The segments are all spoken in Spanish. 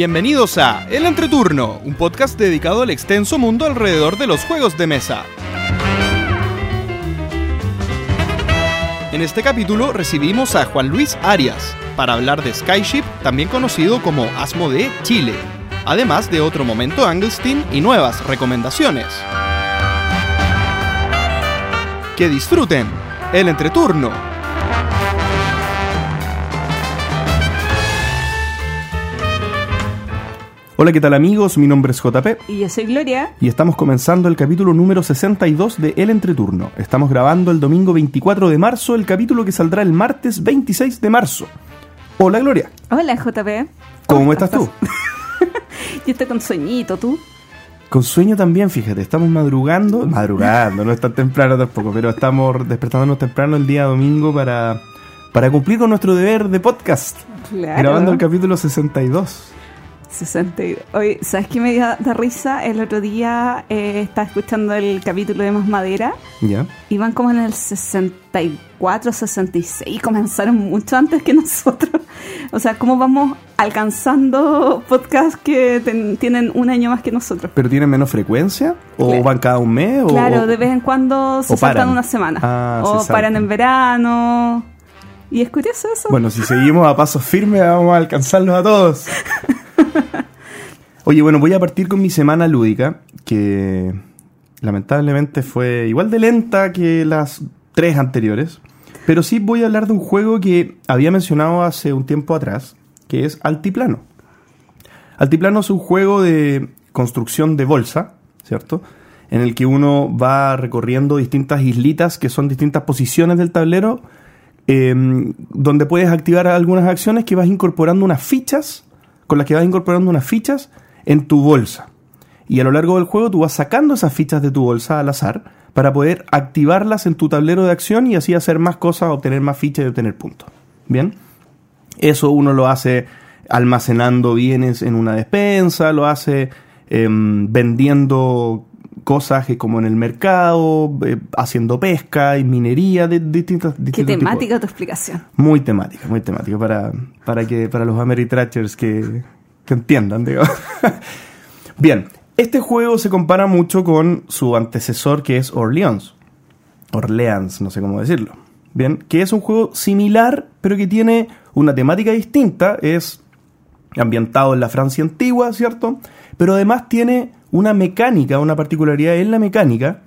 Bienvenidos a El Entreturno, un podcast dedicado al extenso mundo alrededor de los juegos de mesa. En este capítulo recibimos a Juan Luis Arias para hablar de Skyship, también conocido como Asmodee Chile, además de otro momento Angelstein y nuevas recomendaciones. Que disfruten el entreturno. Hola, ¿qué tal amigos? Mi nombre es JP. Y yo soy Gloria. Y estamos comenzando el capítulo número 62 de El Entreturno. Estamos grabando el domingo 24 de marzo, el capítulo que saldrá el martes 26 de marzo. Hola, Gloria. Hola, JP. ¿Cómo, estás, tú? yo estoy con sueñito, ¿tú? Con sueño también, fíjate, estamos madrugando, madrugando, no es tan temprano tampoco, pero estamos despertándonos temprano el día domingo para, para cumplir con nuestro deber de podcast. Grabando el capítulo 62. 62. Oye, ¿sabes qué me dio de risa? El otro día eh, estaba escuchando el capítulo de Más Madera. Ya. Iban como en el 64, 66. Comenzaron mucho antes que nosotros. O sea, ¿cómo vamos alcanzando podcasts que tienen un año más que nosotros? ¿Pero tienen menos frecuencia? ¿O van cada un mes? claro, de vez en cuando se saltan una semana. Ah, o paran en verano. Y es curioso eso. Bueno, si seguimos a pasos firmes, vamos a alcanzarlos a todos. Oye, bueno, voy a partir con mi semana lúdica, que lamentablemente fue igual de lenta que las tres anteriores. Pero sí voy a hablar de un juego que había mencionado hace un tiempo atrás, que es Altiplano. Altiplano es un juego de construcción de bolsa, ¿cierto? En el que uno va recorriendo distintas islitas que son distintas posiciones del tablero, em, donde puedes activar algunas acciones que vas incorporando unas fichas, con las que vas incorporando unas fichas en tu bolsa. Y a lo largo del juego tú vas sacando esas fichas de tu bolsa al azar para poder activarlas en tu tablero de acción y así hacer más cosas, obtener más fichas y obtener puntos. Bien, eso uno lo hace almacenando bienes en una despensa, lo hace em, vendiendo cosas como en el mercado, eh, haciendo pesca y minería de, distintas, Qué temática tu explicación. Muy temática, muy temática para, para que para los Ameritrachers que, que entiendan, digo. Bien, este juego se compara mucho con su antecesor que es Orleans. Orleans, no sé cómo decirlo. Bien, que es un juego similar, pero que tiene una temática distinta. Es ambientado en la Francia antigua, ¿cierto? Pero además tiene una mecánica, una particularidad en la mecánica,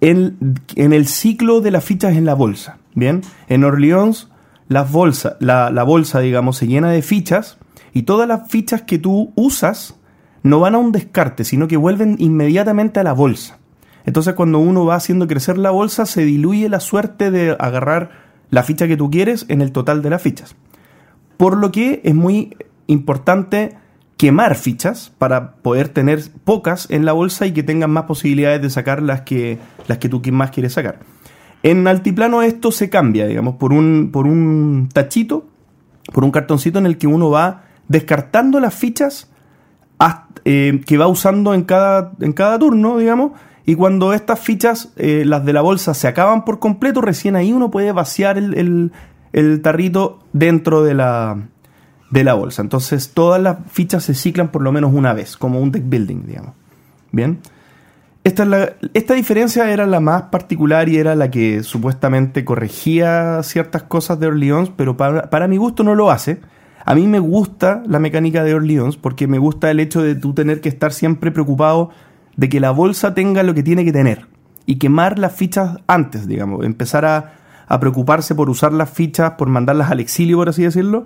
en, en el ciclo de las fichas en la bolsa. Bien, en Orleans las bolsa, la, la bolsa, digamos, se llena de fichas y todas las fichas que tú usas no van a un descarte, sino que vuelven inmediatamente a la bolsa. Entonces cuando uno va haciendo crecer la bolsa, se diluye la suerte de agarrar la ficha que tú quieres en el total de las fichas. Por lo que es muy importante quemar fichas para poder tener pocas en la bolsa y que tengan más posibilidades de sacar las que, las que tú más quieres sacar. En altiplano esto se cambia, digamos, por un, por un tachito, por un cartoncito en el que uno va descartando las fichas eh, que va usando en cada, en cada turno, digamos, y cuando estas fichas, eh, las de la bolsa, se acaban por completo, recién ahí uno puede vaciar el, el, tarrito dentro de la, de la bolsa. Entonces todas las fichas se ciclan por lo menos una vez, como un deck building, digamos. Bien. Esta, esta diferencia era la más particular y era la que supuestamente corregía ciertas cosas de Orleans, pero para, para mi gusto no lo hace a mí me gusta la mecánica de Orleans porque me gusta el hecho de tú tener que estar siempre preocupado de que la bolsa tenga lo que tiene que tener y quemar las fichas antes, digamos, empezar a, preocuparse por usar las fichas, por mandarlas al exilio, por así decirlo,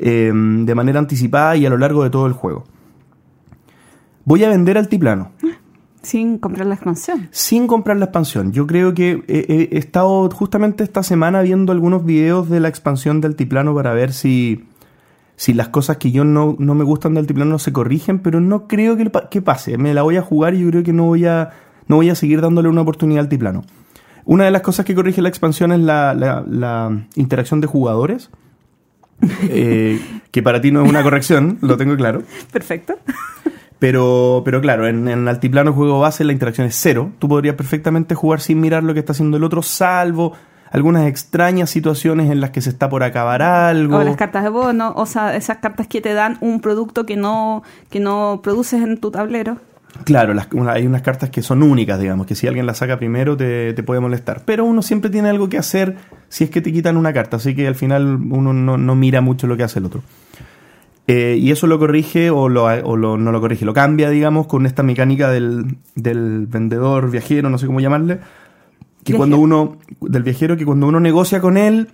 eh, de manera anticipada y a lo largo de todo el juego. Voy a vender altiplano. Sin comprar la expansión. Sin comprar la expansión. Yo creo que he, he, estado justamente esta semana viendo algunos videos de la expansión de Altiplano para ver si, si las cosas que yo no, no me gustan del altiplano se corrigen, pero no creo que, que, pase. Me la voy a jugar y yo creo que no voy a, no voy a seguir dándole una oportunidad al altiplano. Una de las cosas que corrige la expansión es la, la, interacción de jugadores. Eh, que para ti no es una corrección, lo tengo claro. Perfecto. Pero, pero claro, en, en altiplano juego base la interacción es cero. Tú podrías perfectamente jugar sin mirar lo que está haciendo el otro, salvo algunas extrañas situaciones en las que se está por acabar algo. O las cartas de bono, o sea, esas cartas que te dan un producto que no, que no produces en tu tablero. Claro, las- una- hay unas cartas que son únicas, digamos, que si alguien la saca primero te, te puede molestar. Pero uno siempre tiene algo que hacer si es que te quitan una carta, así que al final uno no, no mira mucho lo que hace el otro. Eh, y eso lo corrige o, lo, o lo- no lo corrige, lo cambia, digamos, con esta mecánica del, del vendedor viajero, no sé cómo llamarle, que Viajero. cuando uno, del viajero, que cuando uno negocia con él,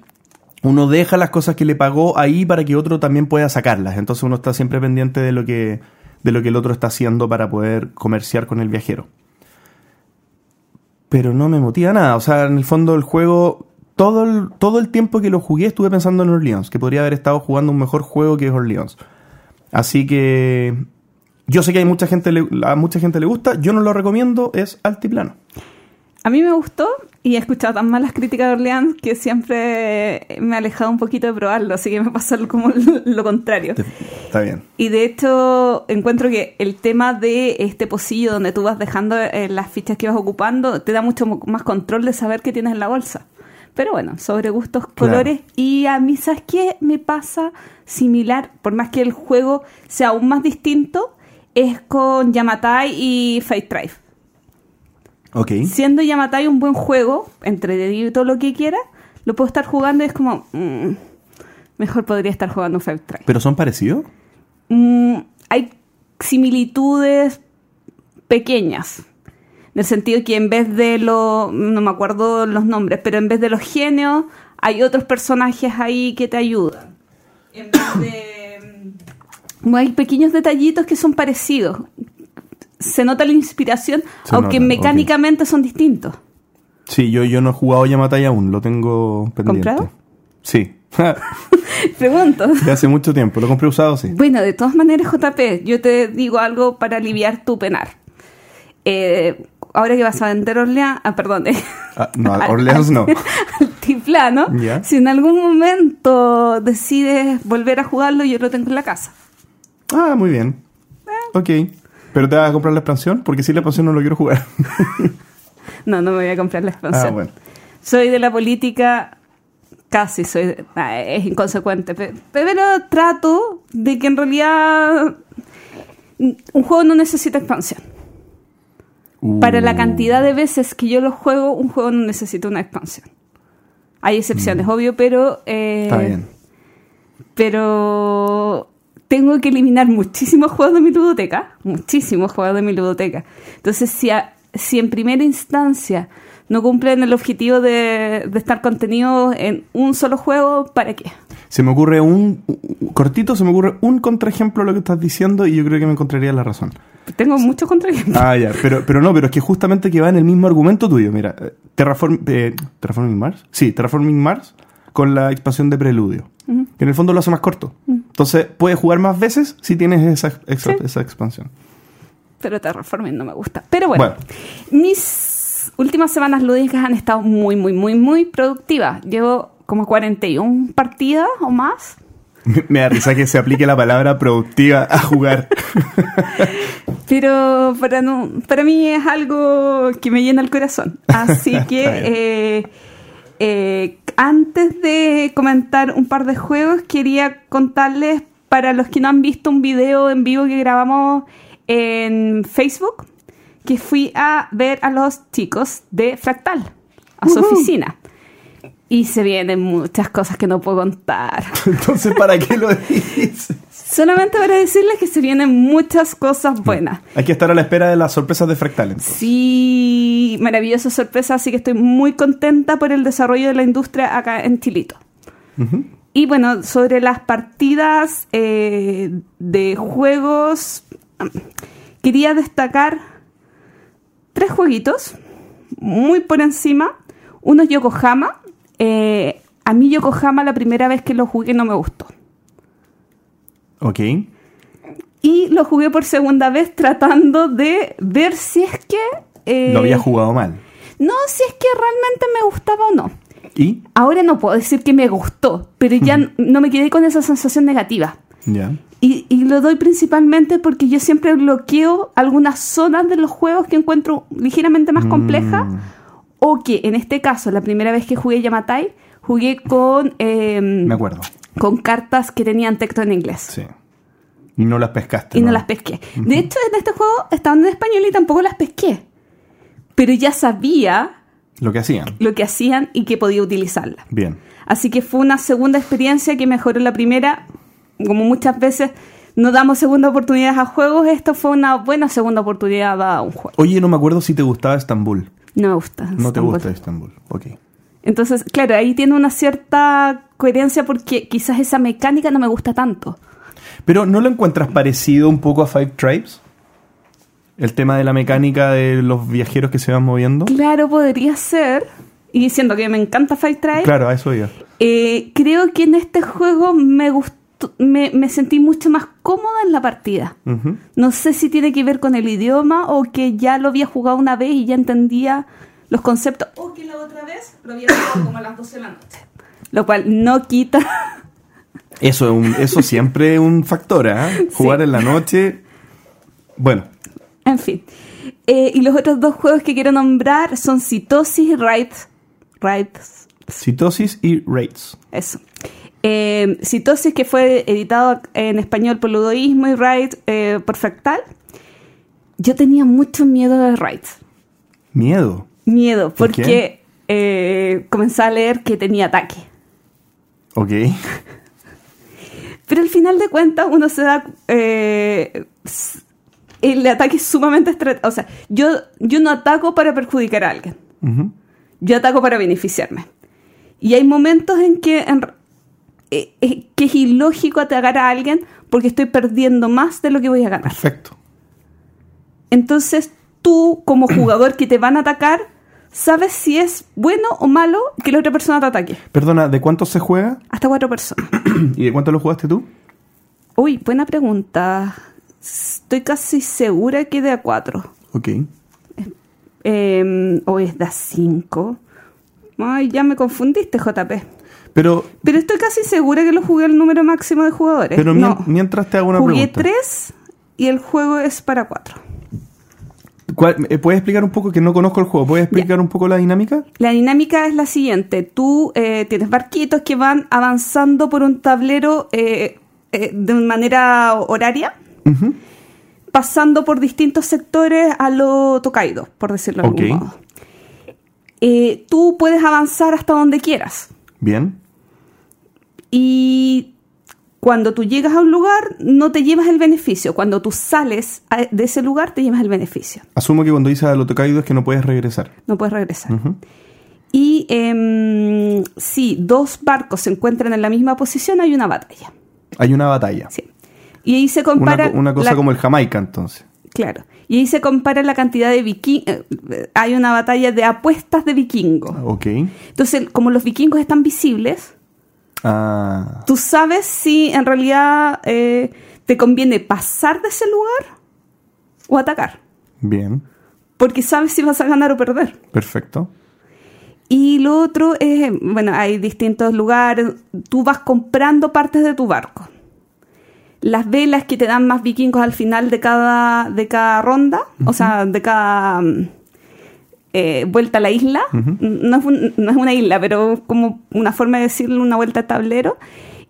uno deja las cosas que le pagó ahí para que otro también pueda sacarlas. Entonces uno está siempre pendiente de lo que, de lo que el otro está haciendo para poder comerciar con el viajero. Pero no me motiva nada. O sea, en el fondo el juego, todo el, todo el tiempo que lo jugué estuve pensando en Orleans, que podría haber estado jugando un mejor juego que es Orleans. Así que yo sé que hay mucha gente, a mucha gente le gusta, yo no lo recomiendo, es altiplano. A mí me gustó y he escuchado tan malas críticas de Orleans que siempre me he alejado un poquito de probarlo, así que me pasa como lo contrario. Está bien. Y de hecho encuentro que el tema de este pocillo donde tú vas dejando eh, las fichas que vas ocupando te da mucho más control de saber qué tienes en la bolsa. Pero bueno, sobre gustos, Claro. colores. Y a mí, ¿sabes qué? Me pasa similar, por más que el juego sea aún más distinto, es con Yamatai y Fate Drive. Siendo Yamatai un buen juego, entretenido y todo lo que quiera, lo puedo estar jugando y es como... mm, mejor podría estar jugando Drive. ¿Pero son parecidos? Mm, hay similitudes pequeñas. En el sentido que en vez de los, no me acuerdo los nombres, pero en vez de los genios, hay otros personajes ahí que te ayudan. En vez de... mm, Hay pequeños detallitos que son parecidos. Se nota la inspiración, Se aunque nota, mecánicamente son distintos. Sí, yo, yo no he jugado Yamatai aún, lo tengo pendiente. ¿Comprado? Sí. Pregunto. De hace mucho tiempo, lo compré usado, sí. Bueno, de todas maneras, JP, yo te digo algo para aliviar tu penar. Eh, ahora que vas a vender Orleans, ah, perdón, eh, Ah, no, Orleans no. altiplano, Ya. si en algún momento decides volver a jugarlo, yo lo tengo en la casa. Ah, muy bien. Ok. ¿Pero te vas a comprar la expansión? Porque si la expansión no lo quiero jugar. No, no me voy a comprar la expansión. ah, bueno. Soy de la política, casi soy, ah, es inconsecuente, pe- pero trato de que en realidad mm, un juego no necesita expansión. Para la Uh, cantidad de veces que yo lo juego, un juego no necesita una expansión. Hay excepciones, obvio, pero... eh, Está bien. Pero tengo que eliminar muchísimos juegos de mi ludoteca. Muchísimos juegos de mi ludoteca. Entonces, si, a- si en primera instancia no cumplen el objetivo de, de estar contenidos en un solo juego, ¿para qué? Se me ocurre un... Cortito, se me ocurre un contraejemplo de lo que estás diciendo y yo creo que me encontraría la razón. Tengo muchos contraejemplos. Ah, ya. Pero, pero no, pero es que justamente que va en el mismo argumento tuyo. Mira, eh, Terraform, eh, Terraforming Mars. Sí, Terraforming Mars con la expansión de Preludio. Que en el fondo lo hace más corto. Entonces, puedes jugar más veces si tienes esa, esa, Sí. esa expansión. Pero Terraforming no me gusta. Pero bueno, Bueno. mis últimas semanas lúdicas han estado muy, muy, muy, muy productivas. Llevo como 41 partidas o más. Me, da risa que se aplique la palabra productiva a jugar. Pero para, no, para mí es algo que me llena el corazón. Así que eh, eh, antes de comentar un par de juegos, quería contarles para los que no han visto un video en vivo que grabamos en Facebook, que fui a ver a los chicos de Fractal, a su oficina. Y se vienen muchas cosas que no puedo contar. Entonces, ¿para qué lo dices? Solamente para decirles que se vienen muchas cosas buenas. Hay que estar a la espera de las sorpresas de Fractal. entonces. Sí, maravillosa sorpresa, así que estoy muy contenta por el desarrollo de la industria acá en Chilito. Y bueno, sobre las partidas eh, de juegos, quería destacar tres jueguitos muy por encima. Uno es Yokohama. Eh, a mí Yokohama la primera vez que lo jugué no me gustó. Ok. Y lo jugué por segunda vez tratando de ver si es que... eh, Lo había jugado mal. No, si es que realmente me gustaba o no. ¿Y? Ahora no puedo decir que me gustó, pero ya no me quedé con esa sensación negativa. Ya. Y, y lo doy principalmente porque yo siempre bloqueo algunas zonas de los juegos que encuentro ligeramente más complejas Mm. O que en este caso, la primera vez que jugué Yamatai, jugué con, eh, Me acuerdo. Con cartas que tenían texto en inglés. Sí. Y no las pescaste. Y no las pesqué. De hecho, en este juego estaban en español y tampoco las pesqué. Pero ya sabía Lo que hacían. lo que hacían y que podía utilizarlas. Bien. Así que fue una segunda experiencia que mejoró la primera. Como muchas veces no damos segunda oportunidades a juegos, esto fue una buena segunda oportunidad a un juego. Oye, no me acuerdo si te gustaba Estambul. No me gusta. No te gusta Estambul. Ok. Entonces, claro, ahí tiene una cierta coherencia porque quizás esa mecánica no me gusta tanto. Pero ¿no lo encuentras parecido un poco a Five Tribes? El tema de la mecánica de los viajeros que se van moviendo. Claro, podría ser. Y siendo que me encanta Fight Tribe, Claro, a eso iba. eh, creo que en este juego me gustó, me, me sentí mucho más cómoda en la partida. No sé si tiene que ver con el idioma o que ya lo había jugado una vez y ya entendía los conceptos. O que la otra vez lo había como a las 12 de la noche. Lo cual no quita. Eso, es un- eso siempre es un factor, ¿eh? Jugar Sí. en la noche. Bueno, en fin. Eh, y los otros dos juegos que quiero nombrar son Citosis y Rights. Rights. citosis y rates. Eso. Eh, Citosis, que fue editado en español por Ludoísmo y Rights eh, por Fractal. Yo tenía mucho miedo de Rights. Miedo. Miedo, ¿Por porque eh, comencé a leer que tenía ataque. Ok. Pero al final de cuentas uno se da... eh, el ataque es sumamente estratégico. O sea, yo, yo no ataco para perjudicar a alguien. Yo ataco para beneficiarme. Y hay momentos en que, en eh, eh, que es ilógico atacar a alguien porque estoy perdiendo más de lo que voy a ganar. Perfecto. Entonces tú, como jugador que te van a atacar, sabes si es bueno o malo que la otra persona te ataque. Perdona, ¿de cuánto se juega? Hasta cuatro personas. ¿Y de cuánto lo jugaste tú? Uy, buena pregunta. Estoy casi segura que de a cuatro. Ok. Eh, o es de a cinco. Ay, ya me confundiste, JP. Pero, Pero estoy casi segura que lo jugué el número máximo de jugadores. pero no, mientras te hago una jugué pregunta. tres y el juego es para cuatro. ¿Cuál- eh, ¿Puedes explicar un poco que no conozco el juego? ¿Puedes explicar un poco la dinámica? La dinámica es la siguiente. Tú eh, tienes barquitos que van avanzando por un tablero eh, eh, de manera horaria, pasando por distintos sectores a lo Tokaido, por decirlo de algún Ok. modo. Tú puedes avanzar hasta donde quieras. Bien. Y cuando tú llegas a un lugar, no te llevas el beneficio. Cuando tú sales a- de ese lugar, te llevas el beneficio. Asumo que cuando dices al Otokaido es que no puedes regresar. No puedes regresar. Y em, si dos barcos se encuentran en la misma posición, hay una batalla. Hay una batalla. Sí. Y ahí se compara. co- una cosa la- como el Jamaica, entonces. Claro. Y ahí se compara la cantidad de vikingos. hay una batalla de apuestas de vikingos. Ok. Entonces, como los vikingos están visibles, Ah, tú sabes si en realidad eh, te conviene pasar de ese lugar o atacar. bien. Porque sabes si vas a ganar o perder. Perfecto. Y lo otro es, bueno, hay distintos lugares, tú vas comprando partes de tu barco. Las velas que te dan más vikingos al final de cada, de cada ronda, o sea, de cada mm, eh, vuelta a la isla, no, es un- no es una isla, pero como una forma de decirlo, una vuelta al tablero.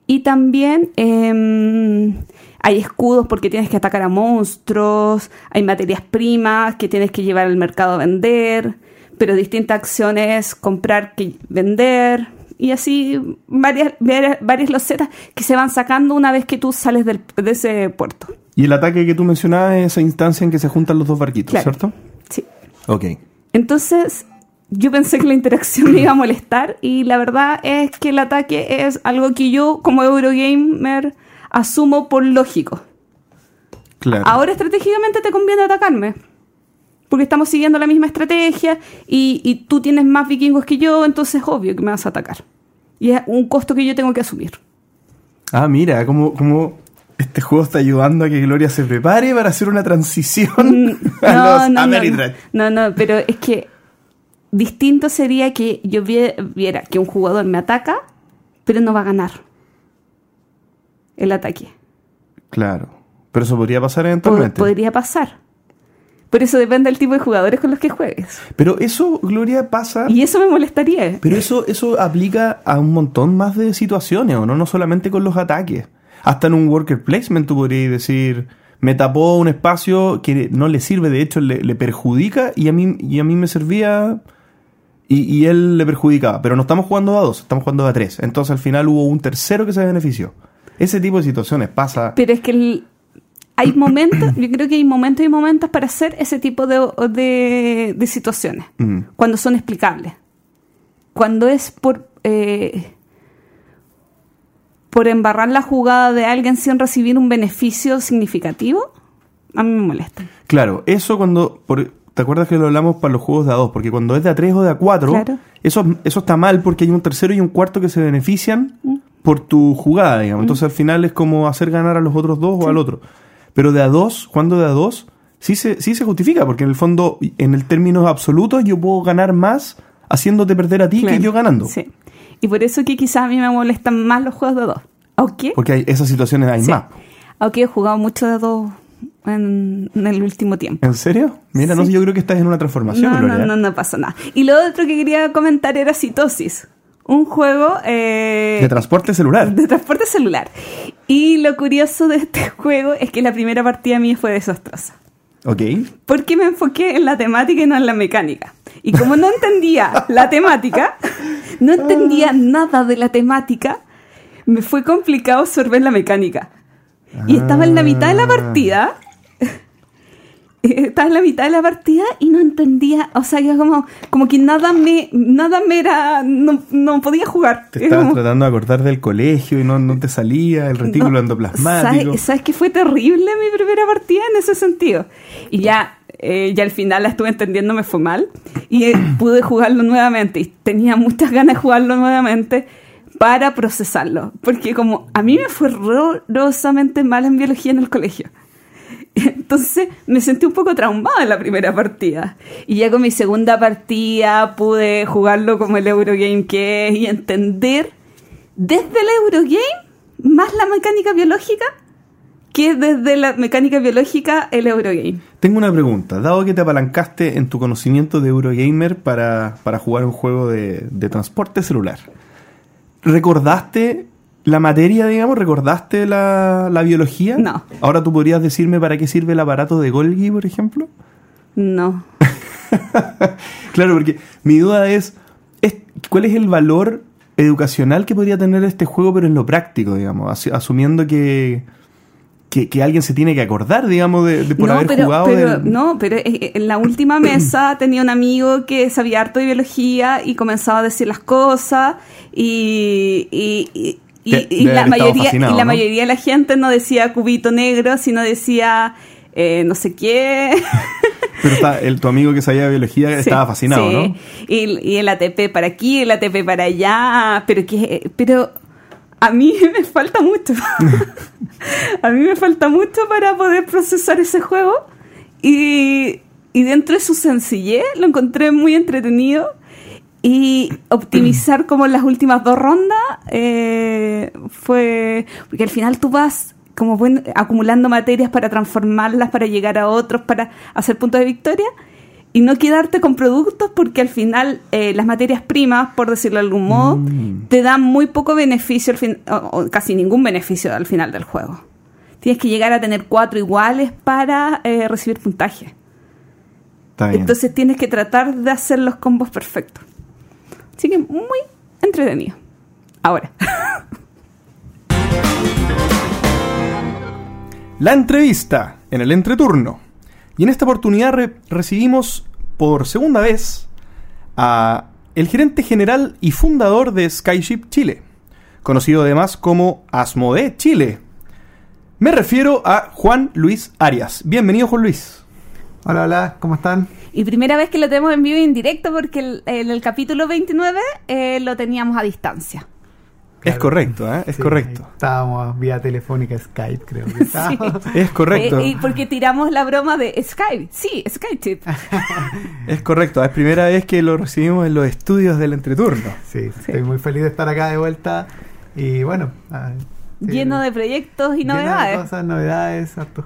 Y también em, hay escudos porque tienes que atacar a monstruos, hay materias primas que tienes que llevar al mercado a vender, pero distintas acciones, comprar que vender, y así varias, varias, varias losetas que se van sacando una vez que tú sales del- de ese puerto. Y el ataque que tú mencionabas es esa instancia en que se juntan los dos barquitos, Claro. ¿cierto? Sí. Ok. Entonces, yo pensé que la interacción me iba a molestar y la verdad es que el ataque es algo que yo como Eurogamer asumo por lógico. Claro. Ahora estratégicamente te conviene atacarme. Porque estamos siguiendo la misma estrategia y, y tú tienes más vikingos que yo, entonces es obvio que me vas a atacar. Y es un costo que yo tengo que asumir. Ah, mira, como, como este juego está ayudando a que Gloria se prepare para hacer una transición a los Mm, no, no, Ameritrash. no, no, pero es que distinto sería que yo vie- viera que un jugador me ataca, pero no va a ganar el ataque. Claro. Pero eso podría pasar eventualmente. podría pasar. Por eso depende del tipo de jugadores con los que juegues. Pero eso, Gloria, pasa... Y eso me molestaría. Pero eso, eso aplica a un montón más de situaciones, ¿o no? No solamente con los ataques. Hasta en un worker placement tú podrías decir, me tapó un espacio que no le sirve, de hecho le, le perjudica y a mí, y a mí me servía y, y él le perjudicaba. Pero no estamos jugando a dos, estamos jugando a tres. Entonces al final hubo un tercero que se benefició. Ese tipo de situaciones pasa. Pero es que el- hay momentos, yo creo que hay momentos y momentos para hacer ese tipo de, de, de situaciones. Mm. Cuando son explicables. Cuando es por... eh, por embarrar la jugada de alguien sin recibir un beneficio significativo, a mí me molesta. Claro, eso cuando. por- ¿Te acuerdas que lo hablamos para los juegos de a dos? Porque cuando es de a tres o de a cuatro, Claro. eso, eso está mal porque hay un tercero y un cuarto que se benefician por tu jugada, digamos. Entonces al final es como hacer ganar a los otros dos o al otro. Pero de a dos, cuando de a dos, sí se, sí se justifica, porque en el fondo, en el término absoluto, yo puedo ganar más haciéndote perder a ti Claro. que yo ganando. Sí. Y por eso que quizás a mí me molestan más los juegos de dos. Aunque, Porque hay, esas situaciones hay sí. más. aunque he jugado mucho de dos en, en el último tiempo. ¿En serio? Mira, no sé, yo creo que estás en una transformación, No, no, no, no pasa nada. Y lo otro que quería comentar era Citosis. Un juego eh, De transporte celular. de transporte celular. Y lo curioso de este juego es que la primera partida mía fue desastrosa. Ok. Porque me enfoqué en la temática y no en la mecánica. Y como no entendía la temática, no entendía nada de la temática, me fue complicado absorber la mecánica. Y estaba en la mitad de la partida. Estaba en la mitad de la partida y no entendía, o sea, yo como, como que nada me, nada me era, no, no podía jugar. Te estabas como- tratando de acordar del colegio y no, no te salía el retículo no, endoplasmático. ¿Sabes, ¿Sabes que fue terrible mi primera partida en ese sentido? Y ya, eh, ya al final la estuve entendiendo, me fue mal. Y eh, pude jugarlo nuevamente. Y tenía muchas ganas de jugarlo nuevamente para procesarlo. Porque como a mí me fue horrorosamente mal en biología en el colegio. Entonces me sentí un poco traumada en la primera partida. Y ya con mi segunda partida pude jugarlo como el Eurogame que es y entender desde el Eurogame más la mecánica biológica que desde la mecánica biológica el Eurogame. Tengo una pregunta. Dado que te apalancaste en tu conocimiento de Eurogamer para, para jugar un juego de, de transporte celular, ¿recordaste la materia, digamos? ¿Recordaste la, la biología? No. Ahora tú podrías decirme para qué sirve el aparato de Golgi, por ejemplo. No. Claro, porque mi duda es, es ¿cuál es el valor educacional que podría tener este juego, pero en lo práctico, digamos? Asu- asumiendo que, que, que alguien se tiene que acordar, digamos, de, de por no, haber pero, jugado. pero- del- no, pero eh, en la última mesa tenía un amigo que sabía harto de biología y comenzaba a decir las cosas y, y, y- y- De- y debe la mayoría y la ¿no? mayoría de la gente no decía cubito negro, sino decía eh, no sé qué. Pero está- el, tu amigo que sabía biología Sí, estaba fascinado, sí. ¿no? Y, y el ATP para aquí, el ATP para allá, pero que pero a mí me falta mucho. a mí me falta mucho para poder procesar ese juego y, y dentro de su sencillez lo encontré muy entretenido y optimizar como las últimas dos rondas eh, fue porque al final tú vas como buen- acumulando materias para transformarlas, para llegar a otros, para hacer puntos de victoria y no quedarte con productos porque al final eh, las materias primas, por decirlo de algún modo, Mm. te dan muy poco beneficio, al fin, o, o casi ningún beneficio al final del juego. Tienes que llegar a tener cuatro iguales para eh, recibir puntaje. Entonces tienes que tratar de hacer los combos perfectos. Así que muy entretenido. Ahora. La entrevista en el entreturno. Y en esta oportunidad re- recibimos por segunda vez a el gerente general y fundador de Skyship Chile, conocido además como Asmode Chile. Me refiero a Juan Luis Arias. Bienvenido, Juan Luis. Hola, hola, ¿cómo están? Y primera vez que lo tenemos en vivo y en directo porque el- en el capítulo 29 eh, lo teníamos a distancia. Es correcto, ¿eh? es Sí, correcto. Estábamos vía telefónica Skype, creo que estábamos. Es correcto. Eh, y porque tiramos la broma de Skype. Sí, Skype. Es correcto. Es primera vez que lo recibimos en los estudios del entreturno. Sí, estoy muy feliz de estar acá de vuelta. Y bueno, ah, sí, Lleno de proyectos y lleno de novedades. cosas, novedades, hartas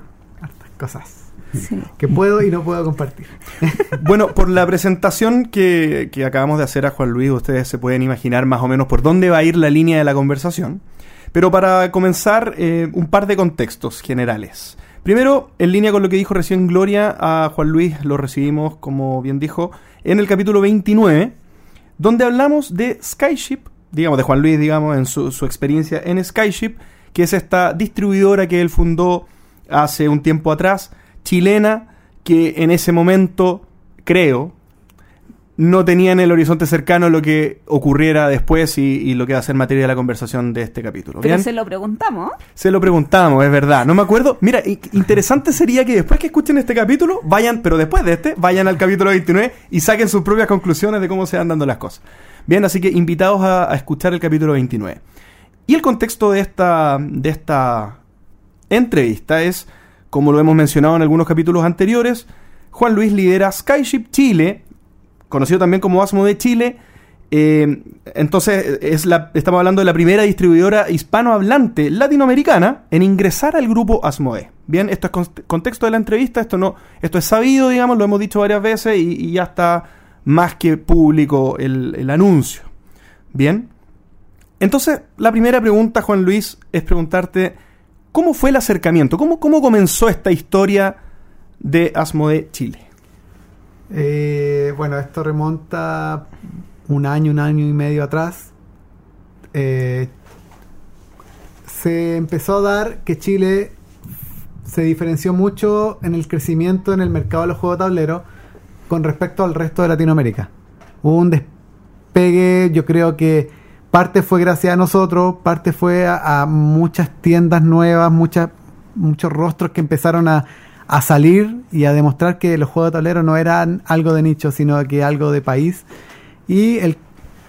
cosas. Sí. que puedo y no puedo compartir. Bueno, por la presentación que, que acabamos de hacer a Juan Luis, ustedes se pueden imaginar más o menos por dónde va a ir la línea de la conversación. Pero para comenzar, eh, un par de contextos generales. Primero, en línea con lo que dijo recién Gloria, a Juan Luis lo recibimos, como bien dijo, en el capítulo 29, donde hablamos de Skyship, digamos, de Juan Luis, digamos, en su, su experiencia en Skyship, que es esta distribuidora que él fundó hace un tiempo atrás, chilena, que en ese momento, creo, no tenía en el horizonte cercano lo que ocurriera después y, y lo que va a ser materia de la conversación de este capítulo. Pero ¿Bien? se lo preguntamos. Se lo preguntamos, es verdad. No me acuerdo. Mira, interesante sería que después que escuchen este capítulo, vayan, pero después de este, vayan al capítulo 29 y saquen sus propias conclusiones de cómo se van dando las cosas. Bien, así que invitados a, a escuchar el capítulo 29. Y el contexto de esta, de esta entrevista es, como lo hemos mencionado en algunos capítulos anteriores, Juan Luis lidera Skyship Chile, conocido también como Asmo de Chile. Eh, entonces, estamos hablando de la primera distribuidora hispanohablante latinoamericana en ingresar al grupo Asmode. Bien, esto es con- contexto de la entrevista, esto no, esto es sabido, digamos, lo hemos dicho varias veces y, y ya está más que público el, el anuncio. Bien. Entonces, la primera pregunta, Juan Luis, es preguntarte, ¿cómo fue el acercamiento? ¿Cómo, cómo comenzó esta historia de Asmode Chile? Eh, bueno, esto remonta un año, un año y medio atrás. Eh, se empezó a dar que Chile se diferenció mucho en el crecimiento en el mercado de los juegos de tablero con respecto al resto de Latinoamérica. Hubo un despegue, yo creo que parte fue gracias a nosotros, parte fue a, muchas tiendas nuevas, muchas, muchos rostros que empezaron a, a salir y a demostrar que los juegos de tablero no eran algo de nicho, sino que algo de país. Y el,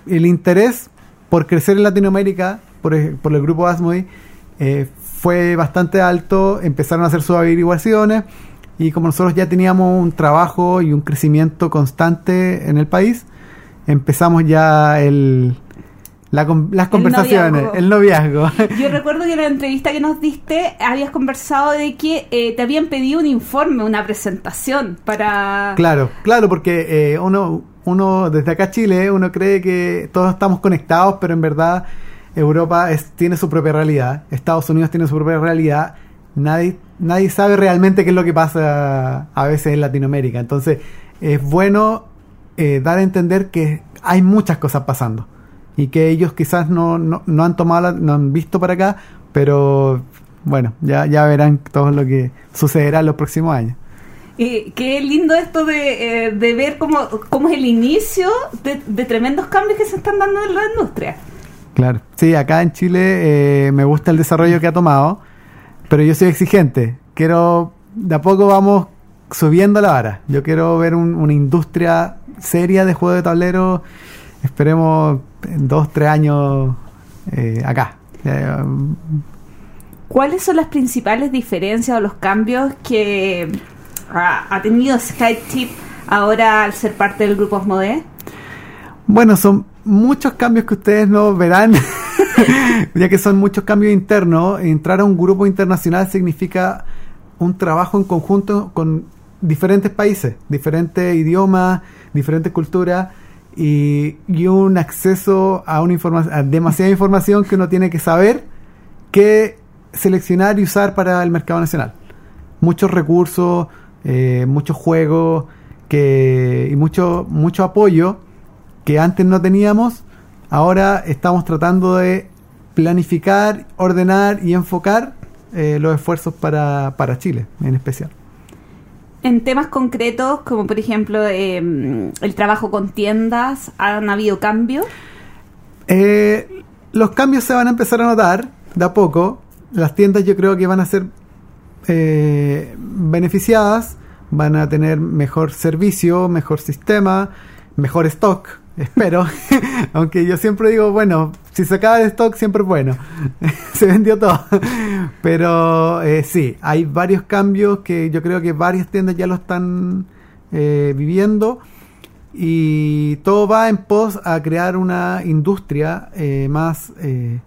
el interés por crecer en Latinoamérica, por, ej- por el grupo Asmodee, eh, fue bastante alto, empezaron a hacer sus averiguaciones y como nosotros ya teníamos un trabajo y un crecimiento constante en el país, empezamos ya el, la las conversaciones, noviazgo. el noviazgo. Yo recuerdo que en la entrevista que nos diste habías conversado de que eh, te habían pedido un informe, una presentación para... Claro, claro, porque eh, uno, uno desde acá Chile, uno cree que todos estamos conectados, pero en verdad Europa es, tiene su propia realidad, Estados Unidos tiene su propia realidad, nadie, nadie sabe realmente qué es lo que pasa a veces en Latinoamérica. Entonces es bueno eh, dar a entender que hay muchas cosas pasando y que ellos quizás no, no, no han tomado, la- no han visto para acá, pero bueno, ya, ya verán todo lo que sucederá en los próximos años. Eh, qué lindo esto de, eh, de ver cómo, cómo es el inicio de, de tremendos cambios que se están dando en la industria. Claro. Sí, acá en Chile eh, me gusta el desarrollo que ha tomado, pero yo soy exigente. Quiero, de a poco vamos subiendo la vara. Yo quiero ver un- una industria seria de juego de tablero. Esperemos en dos, tres años eh, acá. Eh, ¿Cuáles son las principales diferencias o los cambios que ha, ha tenido SkyTip ahora al ser parte del grupo Osmode? Bueno, son muchos cambios que ustedes no verán, ya que son muchos cambios internos. Entrar a un grupo internacional significa un trabajo en conjunto con diferentes países, diferentes idiomas, diferentes culturas y, un acceso a, una a demasiada información que uno tiene que saber qué seleccionar y usar para el mercado nacional. Muchos recursos, eh, muchos juegos y mucho, mucho apoyo que antes no teníamos, ahora estamos tratando de planificar, ordenar y enfocar eh, los esfuerzos para, para Chile en especial. En temas concretos, como por ejemplo eh, el trabajo con tiendas, ¿han habido cambios? Eh, los cambios se van a empezar a notar de a poco. Las tiendas yo creo que van a ser eh, beneficiadas, van a tener mejor servicio, mejor sistema, mejor stock, espero. Aunque yo siempre digo, bueno, si se acaba el stock siempre es bueno. se vendió todo. Pero eh, sí, hay varios cambios que yo creo que varias tiendas ya lo están eh, viviendo y todo va en pos a crear una industria eh, más eh,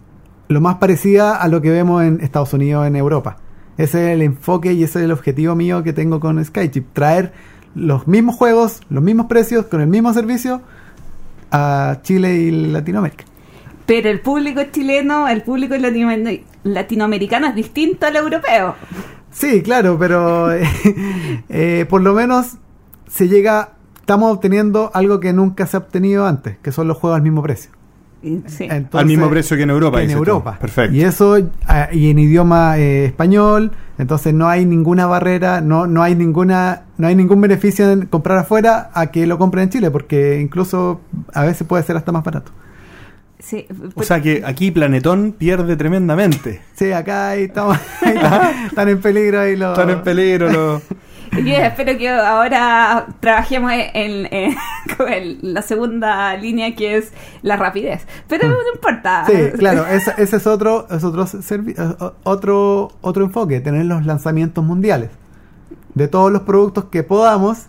lo más parecida a lo que vemos en Estados Unidos en Europa Ese es el enfoque y ese es el objetivo mío que tengo con Skychip. Traer los mismos juegos, los mismos precios, con el mismo servicio a Chile y Latinoamérica. Pero el público chileno, el público latinoamer- latinoamericano es distinto al europeo. Sí, claro, pero eh, eh, por lo menos se llega, estamos obteniendo algo que nunca se ha obtenido antes, que son los juegos al mismo precio. Y- sí. Entonces, Al mismo precio que en Europa. que en tú. Europa. Perfecto. Y eso, ah, y en idioma eh, español, entonces no hay ninguna barrera, no, no hay ninguna, no hay ningún beneficio en comprar afuera a que lo compren en Chile, porque incluso a veces puede ser hasta más barato. Sí, O sea que aquí Planetón pierde tremendamente. Sí, acá ahí estamos, ahí están, están en peligro ahí los. Están en peligro los... Yo espero que ahora trabajemos en, la segunda línea que es la rapidez. Pero no importa. Mm. Sí, claro, ese, ese es otro, es otro, eh, otro, otro enfoque, tener los lanzamientos mundiales. De todos los productos que podamos,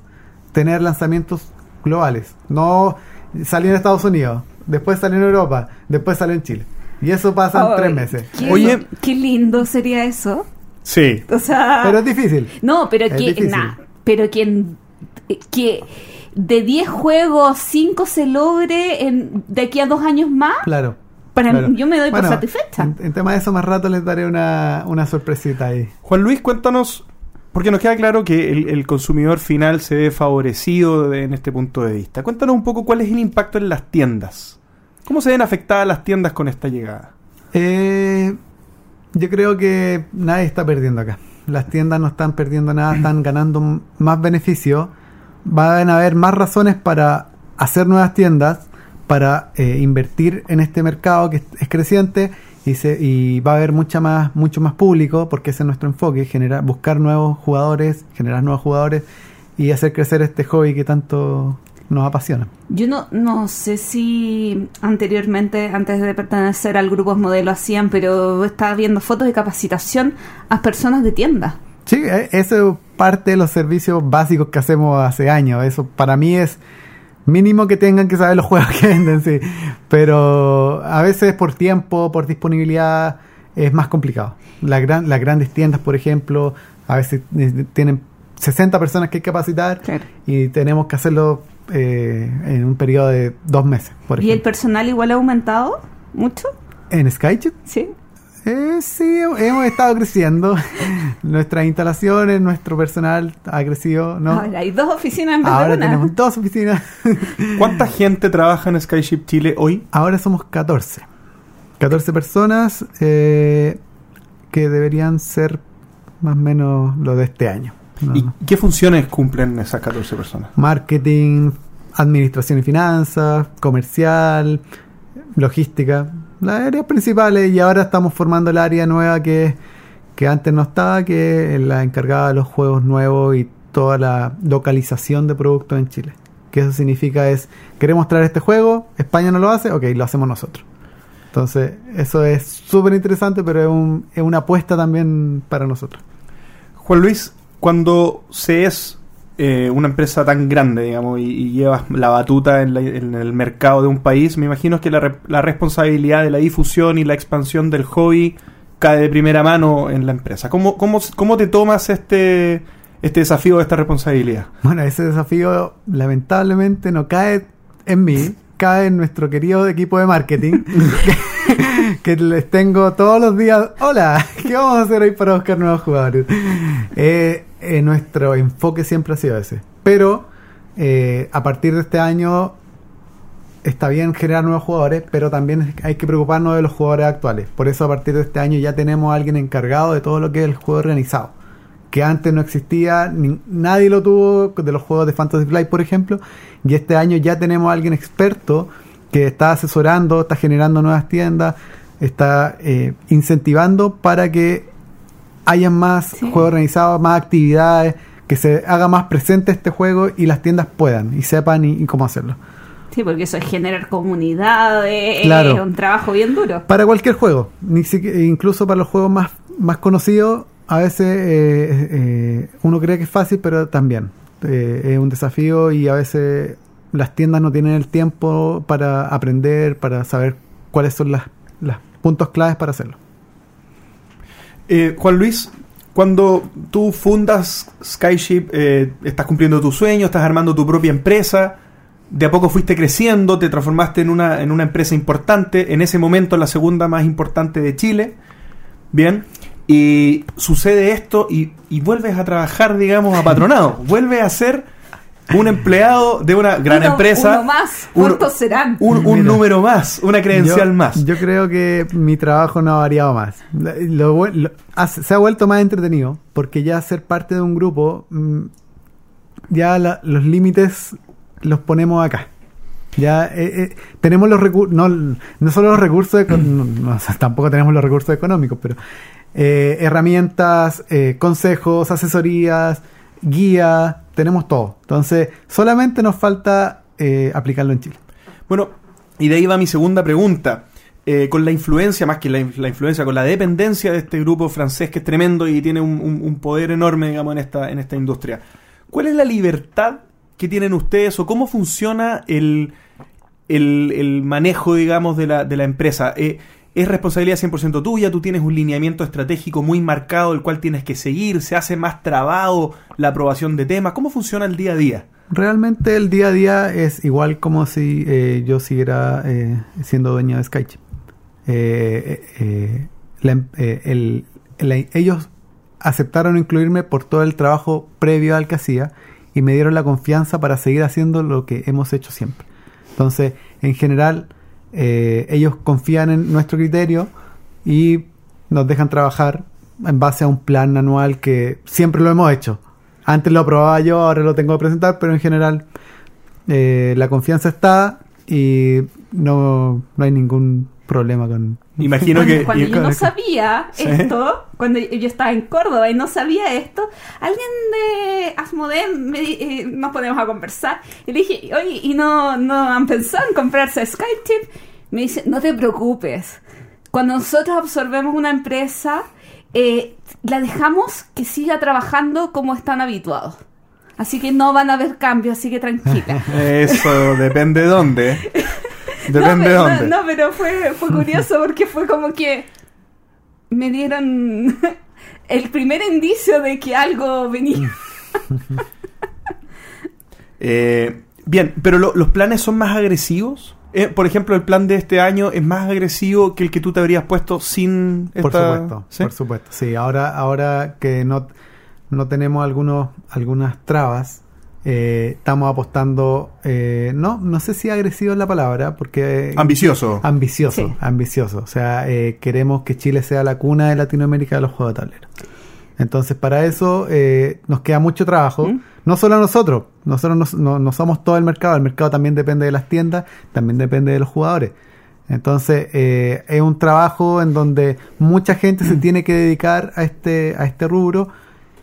tener lanzamientos globales. No salir en Estados Unidos, después salir en Europa, después salir en Chile. Y eso pasa en tres meses. Qué, Oye. qué lindo sería eso. Sí. O sea, Pero es difícil. no, pero es que difícil. nah, pero que en- que de 10 juegos 5 se logre en de aquí a dos años más. Claro. Para claro. yo me doy por satisfecha. En, en tema de eso, más rato les daré una, una sorpresita ahí. Juan Luis, cuéntanos, porque nos queda claro que el, el consumidor final se ve favorecido de- en este punto de vista. Cuéntanos un poco cuál es el impacto en las tiendas. ¿Cómo se ven afectadas las tiendas con esta llegada? Eh, yo creo que nadie está perdiendo acá. Las tiendas no están perdiendo nada, están ganando más beneficio. Van a haber más razones para hacer nuevas tiendas, para eh, invertir en este mercado que es, es creciente y, se, y va a haber mucha más, mucho más público, porque ese es nuestro enfoque, generar, buscar nuevos jugadores, generar nuevos jugadores y hacer crecer este hobby que tanto nos apasiona. Yo no, no sé si anteriormente, antes de pertenecer al grupo modelo hacían, pero estaba viendo fotos de capacitación a personas de tienda. Sí, eh, eso es parte de los servicios básicos que hacemos hace años. Eso para mí es mínimo que tengan que saber los juegos que venden, sí. Pero a veces por tiempo, por disponibilidad, es más complicado. La gran, las grandes tiendas, por ejemplo, a veces eh, tienen 60 personas que hay que capacitar Claro. y tenemos que hacerlo eh, en un periodo de dos meses, por ¿Y el personal igual ha aumentado mucho? ¿En Skychip? Sí. Eh, sí, hemos estado creciendo. Nuestras instalaciones, nuestro personal ha crecido, ¿no? Ahora hay dos oficinas en vez de Ahora una. tenemos dos oficinas. ¿Cuánta gente trabaja en Skyship Chile hoy? Ahora somos 14. 14 personas eh, que deberían ser más o menos lo de este año. ¿No? ¿Y qué funciones cumplen esas 14 personas? Marketing, administración y finanzas, comercial, logística, las áreas principales. Y ahora estamos formando el área nueva que, que antes no estaba, que es la encargada de los juegos nuevos y toda la localización de productos en Chile. Que eso significa es, queremos traer este juego, España no lo hace, ok, lo hacemos nosotros. Entonces, eso es súper interesante, pero es, un- es una apuesta también para nosotros. Juan Luis, cuando se es eh, una empresa tan grande, digamos, y, llevas la batuta en, la- el mercado de un país, me imagino que la, la responsabilidad de la difusión y la expansión del hobby cae de primera mano en la empresa. ¿Cómo, cómo, cómo te tomas este, este desafío, esta responsabilidad? Bueno, ese desafío lamentablemente no cae en mí, cae en nuestro querido equipo de marketing, que, les tengo todos los días, hola, ¿qué vamos a hacer hoy para buscar nuevos jugadores? Eh, eh, nuestro enfoque siempre ha sido ese. Pero eh, a partir de este año está bien generar nuevos jugadores, pero también hay que preocuparnos de los jugadores actuales. Por eso a partir de este año ya tenemos a alguien encargado de todo lo que es el juego organizado. Que antes no existía, ni- nadie lo tuvo de los juegos de Fantasy Flight, por ejemplo. Y este año ya tenemos a alguien experto que está asesorando, está generando nuevas tiendas, está eh, incentivando para que haya más Sí. juegos organizados, más actividades, que se haga más presente este juego y las tiendas puedan y sepan y- y cómo hacerlo. Sí, porque eso es generar comunidades, Claro. es un trabajo bien duro. Para cualquier juego, ni siquiera- incluso para los juegos más, más conocidos, a veces eh, eh, uno cree que es fácil, pero también eh, es un desafío y a veces las tiendas no tienen el tiempo para aprender, para saber cuáles son las, puntos claves para hacerlo. Eh, Juan Luis, cuando tú fundas Skyship, eh, estás cumpliendo tu sueño, estás armando tu propia empresa, de a poco fuiste creciendo, te transformaste en una, en una empresa importante, en ese momento la segunda más importante de Chile, bien, y sucede esto y, y vuelves a trabajar, digamos, a patronado, vuelves a ser un empleado de una gran Uno- empresa. uno más. ¿Cuántos serán? Un, un Mira. número más, una credencial yo, más. Yo creo que mi trabajo no ha variado más. Lo lo- se ha vuelto más entretenido porque ya ser parte de un grupo, mm, ya la- los límites los ponemos acá. Ya eh, eh, tenemos los recursos, no, no solo los recursos, no, no, o sea, tampoco tenemos los recursos económicos, pero eh, herramientas, eh, consejos, asesorías, guía, tenemos todo. Entonces, solamente nos falta eh, aplicarlo en Chile. Bueno, y de ahí va mi segunda pregunta. Eh, con la influencia, más que la, inf- la influencia, con la dependencia de este grupo francés que es tremendo y tiene un, poder enorme, digamos, en esta, en esta industria. ¿Cuál es la libertad que tienen ustedes o cómo funciona el, el, manejo, digamos, de la, de la empresa? ¿Es responsabilidad 100% tuya? ¿Tú tienes un lineamiento estratégico muy marcado el cual tienes que seguir? ¿Se hace más trabado la aprobación de temas? ¿Cómo funciona el día a día? Realmente el día a día es igual como si eh, yo siguiera eh, siendo dueño de Skype. Eh, em- ellos aceptaron incluirme por todo el trabajo previo al que hacía y me dieron la confianza para seguir haciendo lo que hemos hecho siempre. Entonces, en general, eh, ellos confían en nuestro criterio y nos dejan trabajar en base a un plan anual que siempre lo hemos hecho. Antes lo aprobaba yo, ahora lo tengo que presentar, pero en general eh, la confianza está y no, no hay ningún problema con... Imagino cuando, que... cuando yo no sabía Sí. esto, cuando yo estaba en Córdoba y no sabía esto, alguien de Asmodee me eh, nos ponemos a conversar y le dije, oye, ¿y no, no han pensado en comprarse SkyTip? Me dice, no te preocupes. Cuando nosotros absorbemos una empresa, eh, la dejamos que siga trabajando como están habituados. Así que no van a haber cambios, así que tranquila. Eso depende de dónde. Depende no, dónde. No, no, pero fue, fue curioso porque fue como que me dieron el primer indicio de que algo venía. Eh, bien, pero lo- los planes son más agresivos. Eh, por ejemplo, el plan de este año es más agresivo que el que tú te habrías puesto sin Por esta- supuesto, ¿Sí? por supuesto. Sí, ahora, ahora que no, no tenemos algunos, algunas trabas, eh, estamos apostando, eh, no, no sé si agresivo es la palabra, porque... Ambicioso. Ambicioso, Sí. ambicioso. O sea, eh, queremos que Chile sea la cuna de Latinoamérica de los juegos de tablero. Entonces, para eso eh, nos queda mucho trabajo. ¿Mm? No solo a nosotros, nosotros no, no- no somos todo el mercado, el mercado también depende de las tiendas, también depende de los jugadores. Entonces, eh, es un trabajo en donde mucha gente se tiene que dedicar a este, a este rubro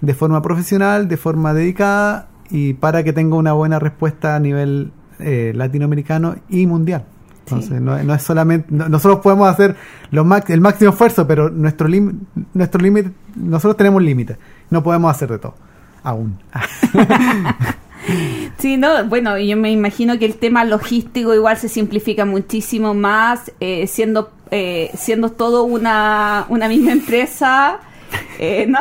de forma profesional, de forma dedicada y para que tenga una buena respuesta a nivel eh, latinoamericano y mundial. Entonces, no, no es solamente. no- nosotros podemos hacer lo max- el máximo esfuerzo, pero nuestro lim- nuestro límite. Nosotros tenemos límites. No podemos hacer de todo. Aún. Sí, no, bueno, yo me imagino que el tema logístico igual se simplifica muchísimo más, eh, siendo eh, siendo todo una, una misma empresa. Eh, ¿no?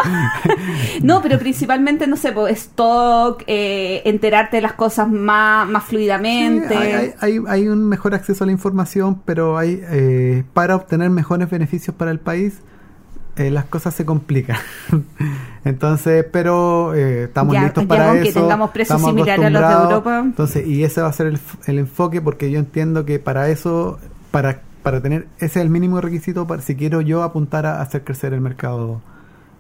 no, pero principalmente, no sé, pues, stock, eh, enterarte de las cosas más, más fluidamente. Sí, hay, hay- hay- un mejor acceso a la información, pero hay eh, para obtener mejores beneficios para el país, eh, las cosas se complican. Entonces, pero eh, estamos Ya- listos ya para eso. que tengamos precios estamos similares a los de. Europa. Entonces, y ese va a ser el, el enfoque, porque yo entiendo que para eso, para, para tener, ese es el mínimo requisito para si quiero yo apuntar a hacer crecer el mercado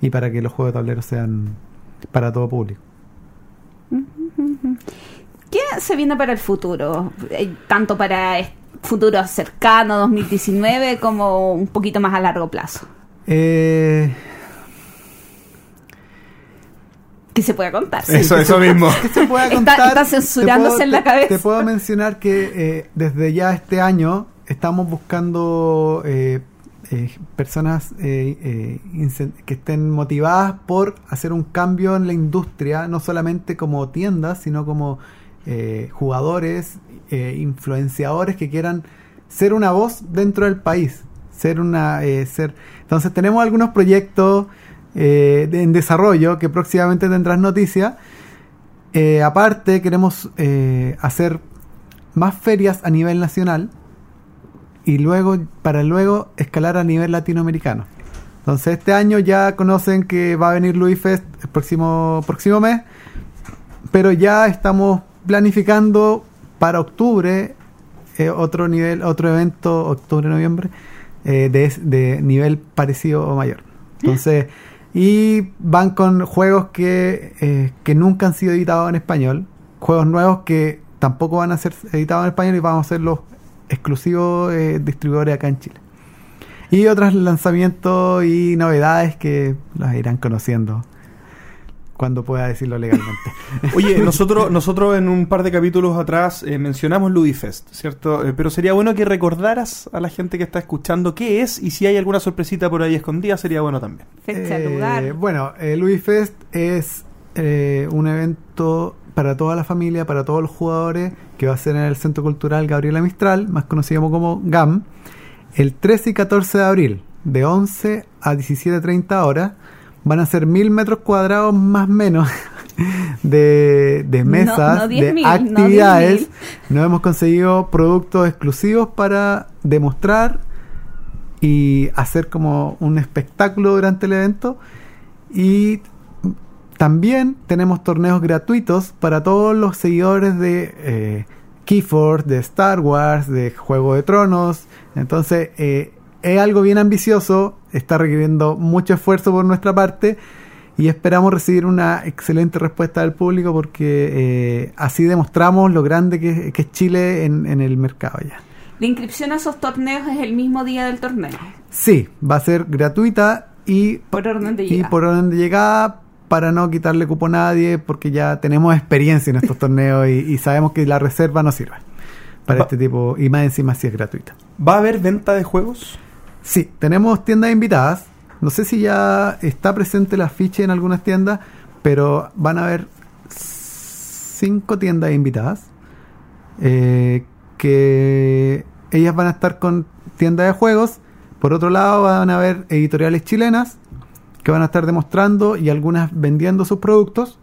y para que los juegos de tablero sean para todo público. ¿Qué se viene para el futuro? Eh, Tanto para el futuro cercano, 2019, como un poquito más a largo plazo. Eh, Que se pueda contar. sí. Eso, eso mismo. ¿Qué se pueda Está- contar? está censurándose Te puedo- en la te- cabeza. Te puedo mencionar que eh, desde ya este año estamos buscando eh, eh, personas eh, eh, que estén motivadas por hacer un cambio en la industria, no solamente como tiendas, sino como eh, jugadores, eh, influenciadores que quieran ser una voz dentro del país, ser una, ser. Entonces tenemos algunos proyectos de- en desarrollo que próximamente tendrás noticias. Aparte, queremos hacer más ferias a nivel nacional y luego para luego escalar a nivel latinoamericano. Entonces este año ya conocen que va a venir Louis Fest el próximo, próximo mes, pero ya estamos planificando para octubre eh, otro nivel, otro evento, octubre-noviembre, eh, de, de nivel parecido o mayor. Entonces, y van con juegos que, eh, que nunca han sido editados en español, juegos nuevos que tampoco van a ser editados en español y vamos a ser los exclusivos eh, distribuidores acá en Chile. Y otros lanzamientos y novedades que las irán conociendo cuando pueda decirlo legalmente. Oye, nosotros, nosotros en un par de capítulos atrás eh, mencionamos Ludifest, ¿cierto? Eh, pero sería bueno que recordaras a la gente que está escuchando qué es y si hay alguna sorpresita por ahí escondida, sería bueno también. Fecha, Eh, lugar. Bueno, el Louis Fest es eh, un evento para toda la familia, para todos los jugadores, que va a ser en el Centro Cultural Gabriela Mistral, más conocido como GAM, el 13 y 14 de abril, de 11 a 17.30 horas. Van a ser mil metros cuadrados más o menos de, de No- mesas, no de 10.000, no actividades. 10.000. Nos hemos conseguido productos exclusivos para demostrar y hacer como un espectáculo durante el evento. Y también tenemos torneos gratuitos para todos los seguidores de eh, Keyforce, de Star Wars, de Juego de Tronos. Entonces, eh, es algo bien ambicioso, está requiriendo mucho esfuerzo por nuestra parte y esperamos recibir una excelente respuesta del público porque eh, así demostramos lo grande que, que es Chile en, en el mercado ya. La inscripción a esos torneos es el mismo día del torneo. Sí, va a ser gratuita y Por orden de y llegada. por orden de llegada para no quitarle cupo a nadie porque ya tenemos experiencia en estos torneos y, y sabemos que la reserva no sirve para Va- este tipo y más encima si es gratuita. ¿Va a haber venta de juegos? Sí, tenemos tiendas invitadas. No sé si ya está presente la ficha en algunas tiendas, pero van a haber cinco tiendas invitadas. eh, que ellas van a estar con tiendas de juegos. Por otro lado, van a haber editoriales chilenas que van a estar demostrando y algunas vendiendo sus productos.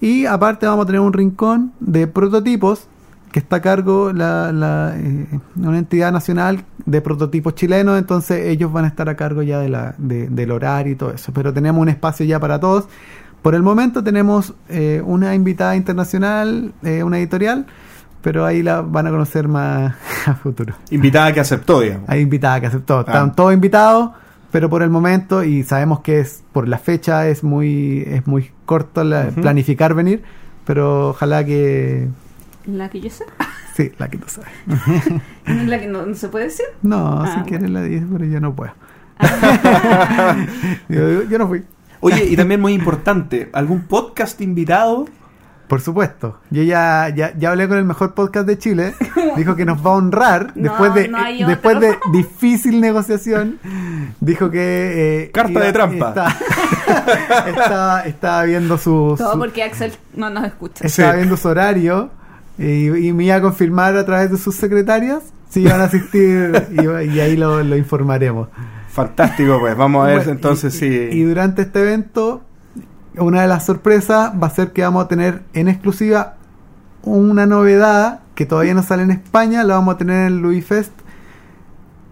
Y aparte vamos a tener un rincón de prototipos que está a cargo la, la, eh, una entidad nacional de prototipos chilenos, entonces ellos van a estar a cargo ya de la, de- del horario y todo eso. Pero tenemos un espacio ya para todos. Por el momento tenemos eh, una invitada internacional, eh, una editorial, pero ahí la van a conocer más a futuro. Invitada que aceptó, digamos. Hay invitada que aceptó. Ah. Están todos invitados, pero por el momento, y sabemos que es por la fecha es muy, es muy corto la- planificar venir, pero ojalá que La que yo sé. sí, la que tú sabes. La que no, no se puede decir. No, Ah, si bueno. quieres la dices, pero yo no puedo. yo, yo no fui. Oye, y también muy importante, ¿algún podcast invitado? Por supuesto. Yo ya, ya, ya hablé con el mejor podcast de Chile. Dijo que nos va a honrar No, después de no después de difícil negociación. Dijo que eh, Carta de trampa. Estaba, estaba, estaba viendo su, Todo su- porque Axel no nos escucha. estaba Sí. viendo su horario y, y me iba a confirmar a través de sus secretarias si iban a asistir y, y ahí lo, lo informaremos. Fantástico, pues. Vamos a ver Bueno, entonces y, si... y durante este evento, una de las sorpresas va a ser que vamos a tener en exclusiva una novedad que todavía no sale en España, la vamos a tener en Louis Fest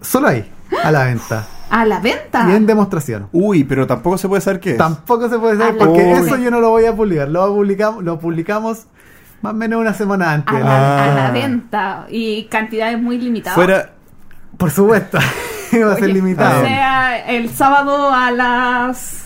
solo ahí, a la venta A la venta. y en demostración. Uy, pero tampoco se puede saber qué es. Tampoco se puede saber A porque eso yo no lo voy a publicar, lo publicamos, lo publicamos más o menos una semana antes. A la, a la Ah. venta. Y cantidades muy limitadas. Fuera... Por supuesto, va a ser limitado. O sea, el sábado a las.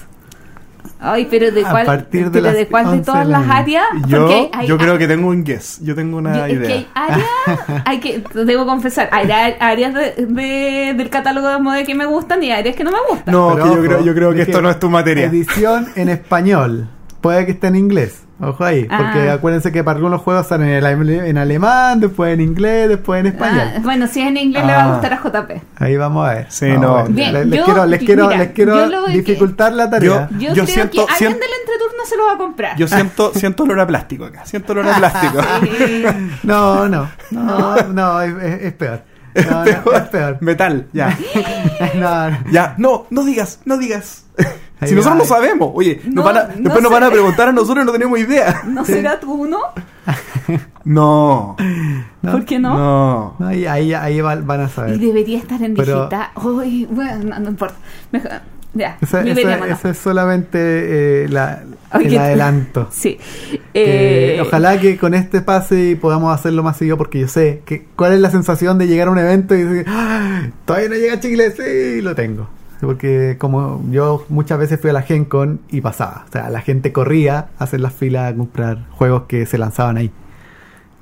Ay, pero de A cuál, partir de pero las de cuál de 11 todas las áreas. Yo, Porque hay- yo creo que tengo un guess. Yo tengo una yo- es que idea. hay áreas, hay que, debo confesar, hay áreas de, de- del catálogo de moda que me gustan y áreas que no me gustan. No, Pero que yo creo, yo creo que es esto no es tu materia. Edición en español. Puede que esté en inglés. Ojo ahí. Porque Ah. acuérdense que para algunos juegos salen en, ale- en alemán, después en inglés, después en español. Ah, bueno, si es en inglés le va a Ah. gustar a JP. Ahí vamos a ver. Sí, no. a ver. Bien, les, les yo- quiero, les quiero, mira, les quiero que- dificultar la tarea. Yo, Yo creo siento- que alguien siento- del entreturno se lo va a comprar. Yo siento, siento olor a plástico acá. Siento olor a plástico. No, no, no, no, es, es- es peor. No, no, es peor. Metal, ya. No, no. Ya, no, no digas, no digas. Si nosotros no sabemos, oye, nos No, van a- no después nos sé. van a preguntar a nosotros y no tenemos idea. ¿No será tú uno? No, ¿No? ¿Por qué no? no. No, ahí, ahí, ahí va- van a saber. Y debería estar en Pero- digital. Uy, bueno, no, no importa. Mejor, ya, eso es solamente eh, la- el adelanto. Sí. Eh, ojalá que con este pase y podamos hacerlo más seguido porque yo sé que cuál es la sensación de llegar a un evento y decir, "Ah, todavía no llega Chile, sí, lo tengo. Porque como yo muchas veces fui a la Gen Con y pasaba, o sea, la gente corría a hacer las filas a comprar juegos que se lanzaban ahí.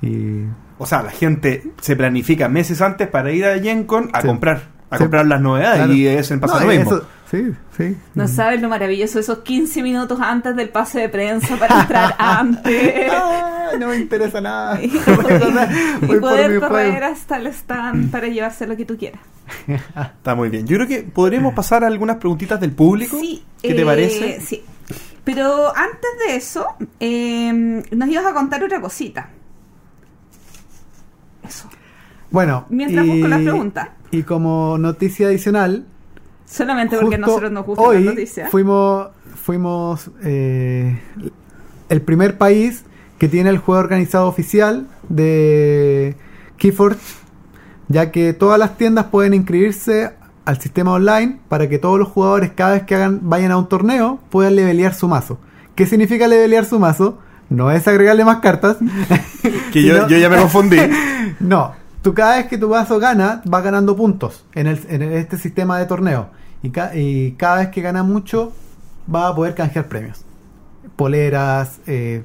Y O sea, la gente se planifica meses antes para ir a Gen Con a Sí. comprar, a Sí. comprar las novedades Claro. y es en pasa No, lo mismo. eso- sí, sí. No sabes lo maravilloso, esos 15 minutos antes del pase de prensa para entrar antes. Ah, no me interesa nada. y y poder correr juego. hasta el stand para llevarse lo que tú quieras. Está muy bien. Yo creo que podríamos pasar a algunas preguntitas del público. Sí, ¿Qué te eh, parece? Sí. Pero antes de eso, eh, nos ibas a contar otra cosita. Eso. Bueno, Mientras busco las preguntas. Y como noticia adicional, Solamente porque a Justo nosotros nos gustan hoy las noticias. Fuimos, fuimos eh, el primer país que tiene el juego organizado oficial de Keyforge, ya que todas las tiendas pueden inscribirse al sistema online para que todos los jugadores cada vez que hagan, vayan a un torneo puedan levelear su mazo. ¿Qué significa levelear su mazo? No es agregarle más cartas. Que yo, sino- yo ya me confundí. no, tú cada vez que tu mazo gana, vas ganando puntos en, el, este sistema de torneo. Y, ca- y cada vez que gana mucho, vas a poder canjear premios. Poleras, eh,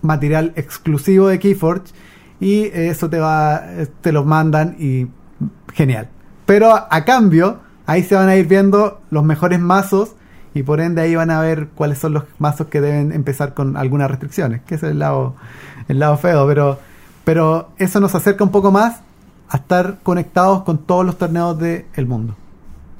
material exclusivo de Keyforge. Y eso te va, eh, te los mandan y genial. Pero a, a cambio, ahí se van a ir viendo los mejores mazos. Y por ende ahí van a ver cuáles son los mazos que deben empezar con algunas restricciones. Que es el lado, el lado feo. Pero, pero eso nos acerca un poco más a estar conectados con todos los torneos del mundo.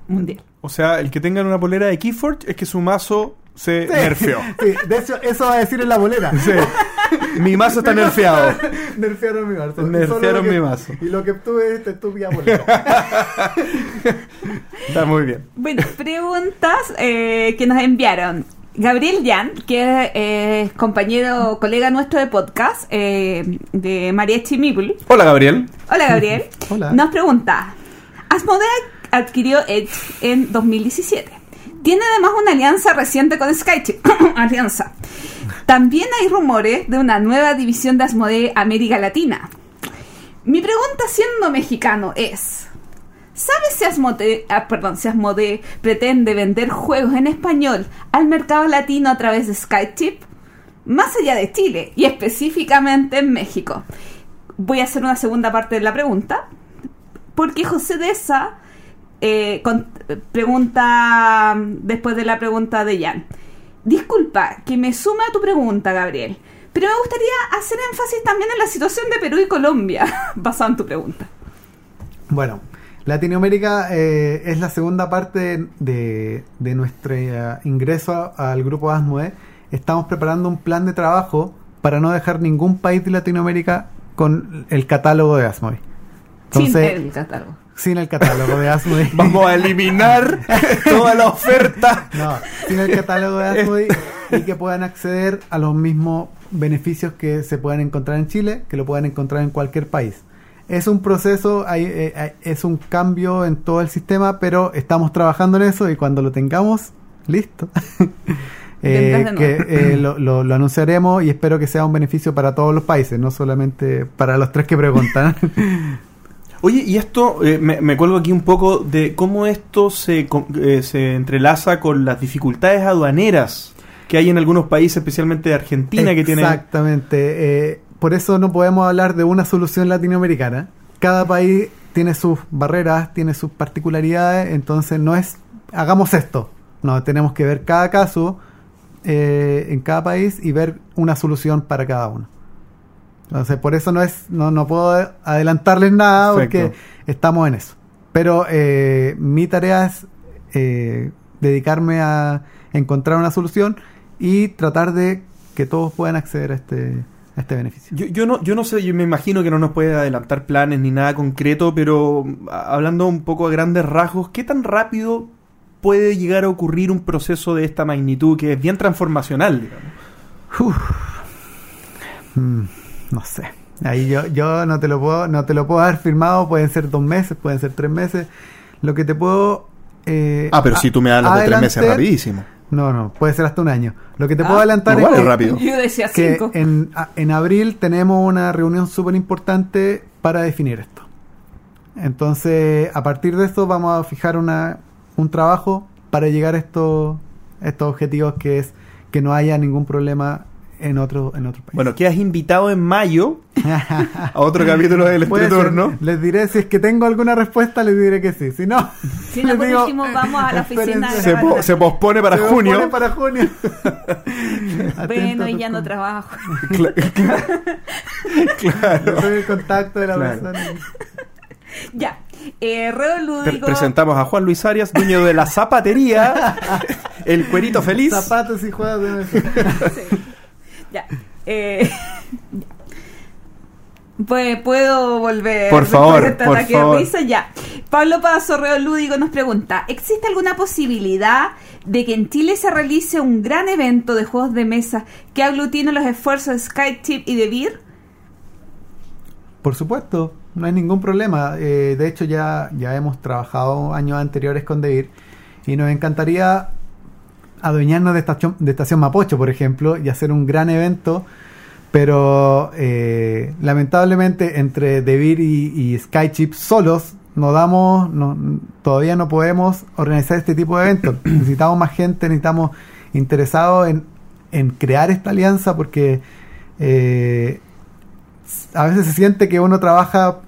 Mundial. O sea, el que tengan una polera de Keyforge es que su mazo se nerfeó. Sí, de hecho, eso va a decir en la bolera. Sí. Mi mazo está nerfeado. Nerfearon mi mazo. Nerfearon que- mi mazo. Y lo que obtuve es estúpida bolera. Está muy bien. Bueno, preguntas eh, que nos enviaron. Gabriel Jan, que eh, es compañero, colega nuestro de podcast, eh, de Mariachi Meeple. Hola, Gabriel. Hola, Gabriel. Hola. Nos pregunta: Asmodee adquirió Edge en 2017. Tiene además una alianza reciente con Skychip. alianza. También hay rumores de una nueva división de Asmodee América Latina. Mi pregunta, siendo mexicano, es: ¿Sabes si Asmodee, ah, perdón, si pretende vender juegos en español al mercado latino a través de Skychip? Más allá de Chile y específicamente en México. Voy a hacer una segunda parte de la pregunta. Porque José Deza eh, con- pregunta después de la pregunta de Jan. Disculpa que me suma a tu pregunta, Gabriel, pero me gustaría hacer énfasis también en la situación de Perú y Colombia, basada en tu pregunta. Bueno, Latinoamérica eh, es la segunda parte de, de nuestro eh, ingreso al grupo Asmode. Estamos preparando un plan de trabajo para no dejar ningún país de Latinoamérica con el catálogo de Asmode. Sin Entonces, el catálogo. sin el catálogo de Asmode. Vamos a eliminar toda la oferta. No, sin el catálogo de Asmode y que puedan acceder a los mismos beneficios que se puedan encontrar en Chile, que lo puedan encontrar en cualquier país. Es un proceso, hay, eh, hay- es un cambio en todo el sistema, pero estamos trabajando en eso y cuando lo tengamos, listo. Eh, que eh, lo, lo- lo anunciaremos y espero que sea un beneficio para todos los países, no solamente para los tres que preguntan. Oye, y esto, eh, me, me cuelgo aquí un poco de cómo esto se, co- eh, se entrelaza con las dificultades aduaneras que hay en algunos países, especialmente de Argentina, que tiene... Exactamente. Por eso no podemos hablar de una solución latinoamericana. Cada país tiene sus barreras, tiene sus particularidades, entonces no es hagamos esto. No, tenemos que ver cada caso eh, en cada país y ver una solución para cada uno. Entonces, por eso no es no, no puedo adelantarles nada Perfecto. porque estamos en eso. Pero eh, mi tarea es eh, dedicarme a encontrar una solución y tratar de que todos puedan acceder a este, este beneficio. Yo, yo no, yo no sé, yo me imagino que no nos puede adelantar planes ni nada concreto, pero hablando un poco a grandes rasgos, ¿qué tan rápido puede llegar a ocurrir un proceso de esta magnitud que es bien transformacional, digamos? Mm, no sé. Ahí yo, yo no te lo puedo, no te lo puedo haber firmado, pueden ser dos meses, pueden ser tres meses. Lo que te puedo eh, Ah, pero si tú me das las de tres meses rapidísimo. No, no, puede ser hasta un año. Lo que te Ah, puedo adelantar igual es es que, rápido. Yo decía que cinco. en abril tenemos una reunión súper importante para definir esto. Entonces, a partir de esto vamos a fijar una, un trabajo para llegar a estos, estos objetivos que es que no haya ningún problema en otro, en otro país. Bueno, quedas invitado en mayo a otro capítulo del. Entreturno. Les diré, si es que tengo alguna respuesta, les diré que sí. Si no, Si no, les por digo, último, vamos a la oficina de Se, po- se pospone para se junio. pone para junio. Bueno, y ya a no trabajo. claro. Soy el contacto de la Claro. persona. Ya. Eh, Pre- presentamos a Juan Luis Arias, dueño de la zapatería, el cuerito feliz. Zapatos y juegos de mesa. Sí. Ya. Eh, pues puedo volver. Por favor, este por favor. risa? Ya. Pablo Pazo, Reo Lúdico, nos pregunta: ¿existe alguna posibilidad de que en Chile se realice un gran evento de juegos de mesa que aglutine los esfuerzos de SkyTip y de Beer? Por supuesto, no hay ningún problema. Eh, de hecho, ya, ya hemos trabajado años anteriores con Debir y nos encantaría adueñarnos de estación, de estación Mapocho, por ejemplo, y hacer un gran evento. Pero eh, lamentablemente entre Debir y, y Skychip solos no damos, no, todavía no podemos organizar este tipo de eventos. necesitamos más gente, necesitamos interesados en, en crear esta alianza porque eh, a veces se siente que uno trabaja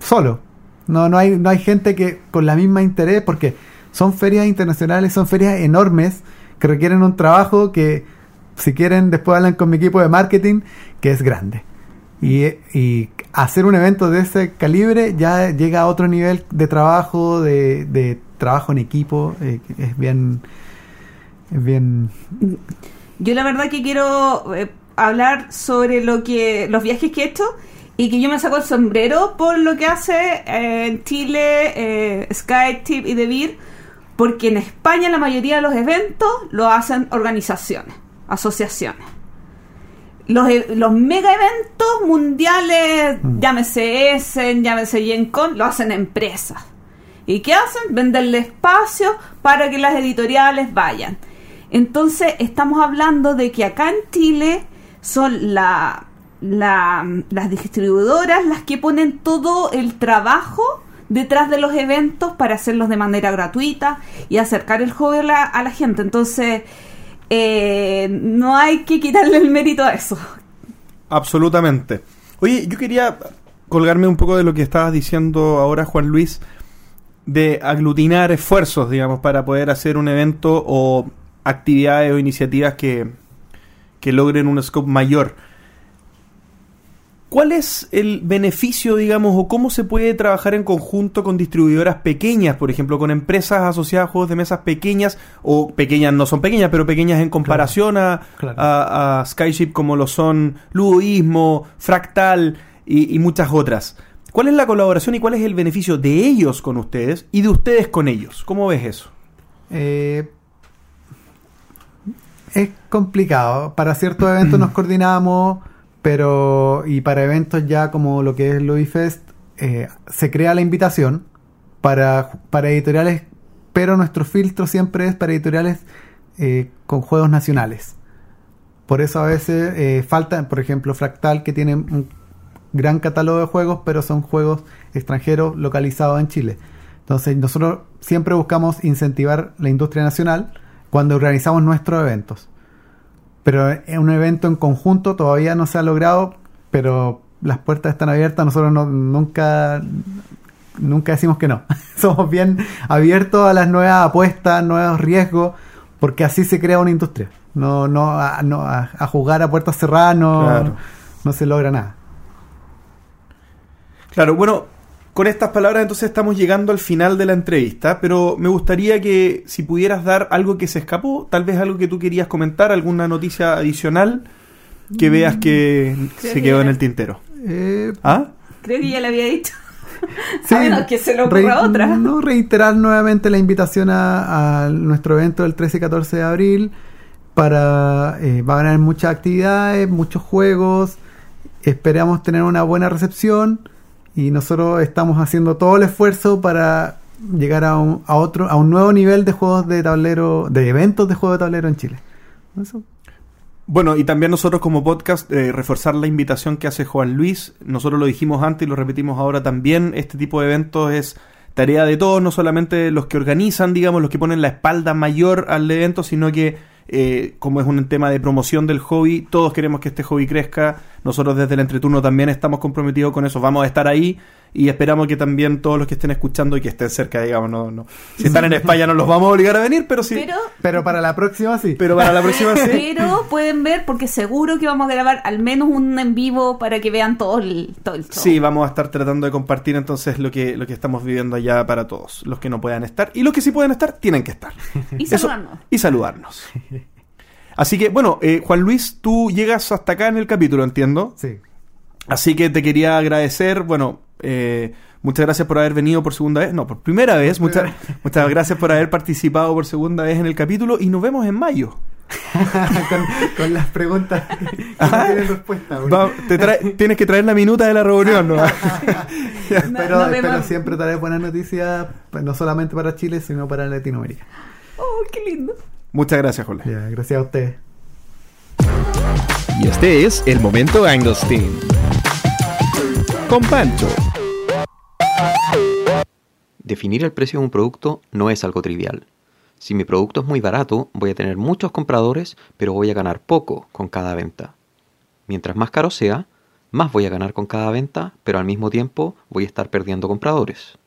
solo. No, no hay, no hay gente que con la misma interés, porque son ferias internacionales, son ferias enormes que requieren un trabajo que, si quieren, después hablan con mi equipo de marketing, que es grande. Y, y hacer un evento de ese calibre ya llega a otro nivel de trabajo, de, de trabajo en equipo, eh, es bien, es bien Yo la verdad que quiero eh, hablar sobre lo que los viajes que he hecho y que yo me saco el sombrero por lo que hace eh, Chile eh, SkyTip y DeVir porque en España la mayoría de los eventos lo hacen organizaciones, asociaciones. Los, e- los mega eventos mundiales, Mm. llámese Essen, llámese GenCon, lo hacen empresas. ¿Y qué hacen? Venderle espacio para que las editoriales vayan. Entonces, estamos hablando de que acá en Chile son la, la- las distribuidoras las que ponen todo el trabajo detrás de los eventos para hacerlos de manera gratuita y acercar el juego a la, gente. Entonces, eh, no hay que quitarle el mérito a eso. Absolutamente. Oye, yo quería colgarme un poco de lo que estabas diciendo ahora, Juan Luis, de aglutinar esfuerzos, digamos, para poder hacer un evento o actividades o iniciativas que, que logren un scope mayor. ¿Cuál es el beneficio, digamos, o cómo se puede trabajar en conjunto con distribuidoras pequeñas, por ejemplo, con empresas asociadas a juegos de mesas pequeñas, o pequeñas no son pequeñas, pero pequeñas en comparación a, claro. a, a Skyship como lo son Ludoísmo, Fractal y, y muchas otras? ¿Cuál es la colaboración y cuál es el beneficio de ellos con ustedes y de ustedes con ellos? ¿Cómo ves eso? Eh, es complicado. Para ciertos eventos nos coordinamos, pero y para eventos ya como lo que es Louis eh, se crea la invitación para, para editoriales, pero nuestro filtro siempre es para editoriales eh, con juegos nacionales. Por eso a veces eh, falta, por ejemplo, Fractal, que tiene un gran catálogo de juegos, pero son juegos extranjeros localizados en Chile. Entonces nosotros siempre buscamos incentivar la industria nacional cuando organizamos nuestros eventos. Pero en un evento en conjunto todavía no se ha logrado, pero las puertas están abiertas. Nosotros no- nunca, nunca decimos que no. Somos bien abiertos a las nuevas apuestas, nuevos riesgos, porque así se crea una industria. No, no, a, no, a, a jugar a puertas cerradas no, Claro. no se logra nada. Claro, bueno, con estas palabras entonces estamos llegando al final de la entrevista, pero me gustaría que si pudieras dar algo que se escapó, tal vez algo que tú querías comentar, alguna noticia adicional que veas que Creo se que quedó en el tintero. Eh, ¿Ah? Creo que ya le había dicho. A menos que se le ocurra otra. No reiterar nuevamente la invitación a, a nuestro evento del 13 y 14 de abril para eh, va a haber muchas actividades, muchos juegos. Esperamos tener una buena recepción y nosotros estamos haciendo todo el esfuerzo para llegar a un, a otro a un nuevo nivel de juegos de tablero, de eventos de juegos de tablero en Chile. Eso. Bueno, y también nosotros como podcast, eh, reforzar la invitación que hace Juan Luis. Nosotros lo dijimos antes y lo repetimos ahora también. Este tipo de eventos es tarea de todos, no solamente los que organizan, digamos, los que ponen la espalda mayor al evento, sino que eh, como es un tema de promoción del hobby, todos queremos que este hobby crezca. Nosotros desde el entreturno también estamos comprometidos con eso. Vamos a estar ahí y esperamos que también todos los que estén escuchando y que estén cerca, digamos, no, no. Si están en España no los vamos a obligar a venir, pero sí. Pero, Pero para la próxima sí. Pero para la próxima sí. pero pueden ver porque seguro que vamos a grabar al menos un en vivo para que vean todo el, todo el show. Sí, vamos a estar tratando de compartir entonces lo que, lo que estamos viviendo allá para todos. Los que no puedan estar. Y los que sí pueden estar, tienen que estar. Y Eso- saludarnos. y saludarnos. Así que, bueno, eh, Juan Luis, tú llegas hasta acá en el capítulo, entiendo. Sí. Así que te quería agradecer, bueno, eh, muchas gracias por haber venido por segunda vez, no, por primera vez, muchas, muchas gracias por haber participado por segunda vez en el capítulo y nos vemos en mayo. con, con las preguntas que no tienen respuesta. Va- te trae- tienes que traer la minuta de la reunión, ¿no? No- pero, siempre trae buenas noticias, pues, no solamente para Chile, sino para Latinoamérica. Oh, qué lindo. muchas gracias. Ya, gracias a ustedes. Y este es el momento Anglestein. Con Pancho. Definir el precio de un producto no es algo trivial. Si mi producto es muy barato, voy a tener muchos compradores, pero voy a ganar poco con cada venta. Mientras más caro sea, más voy a ganar con cada venta, pero al mismo tiempo voy a estar perdiendo compradores.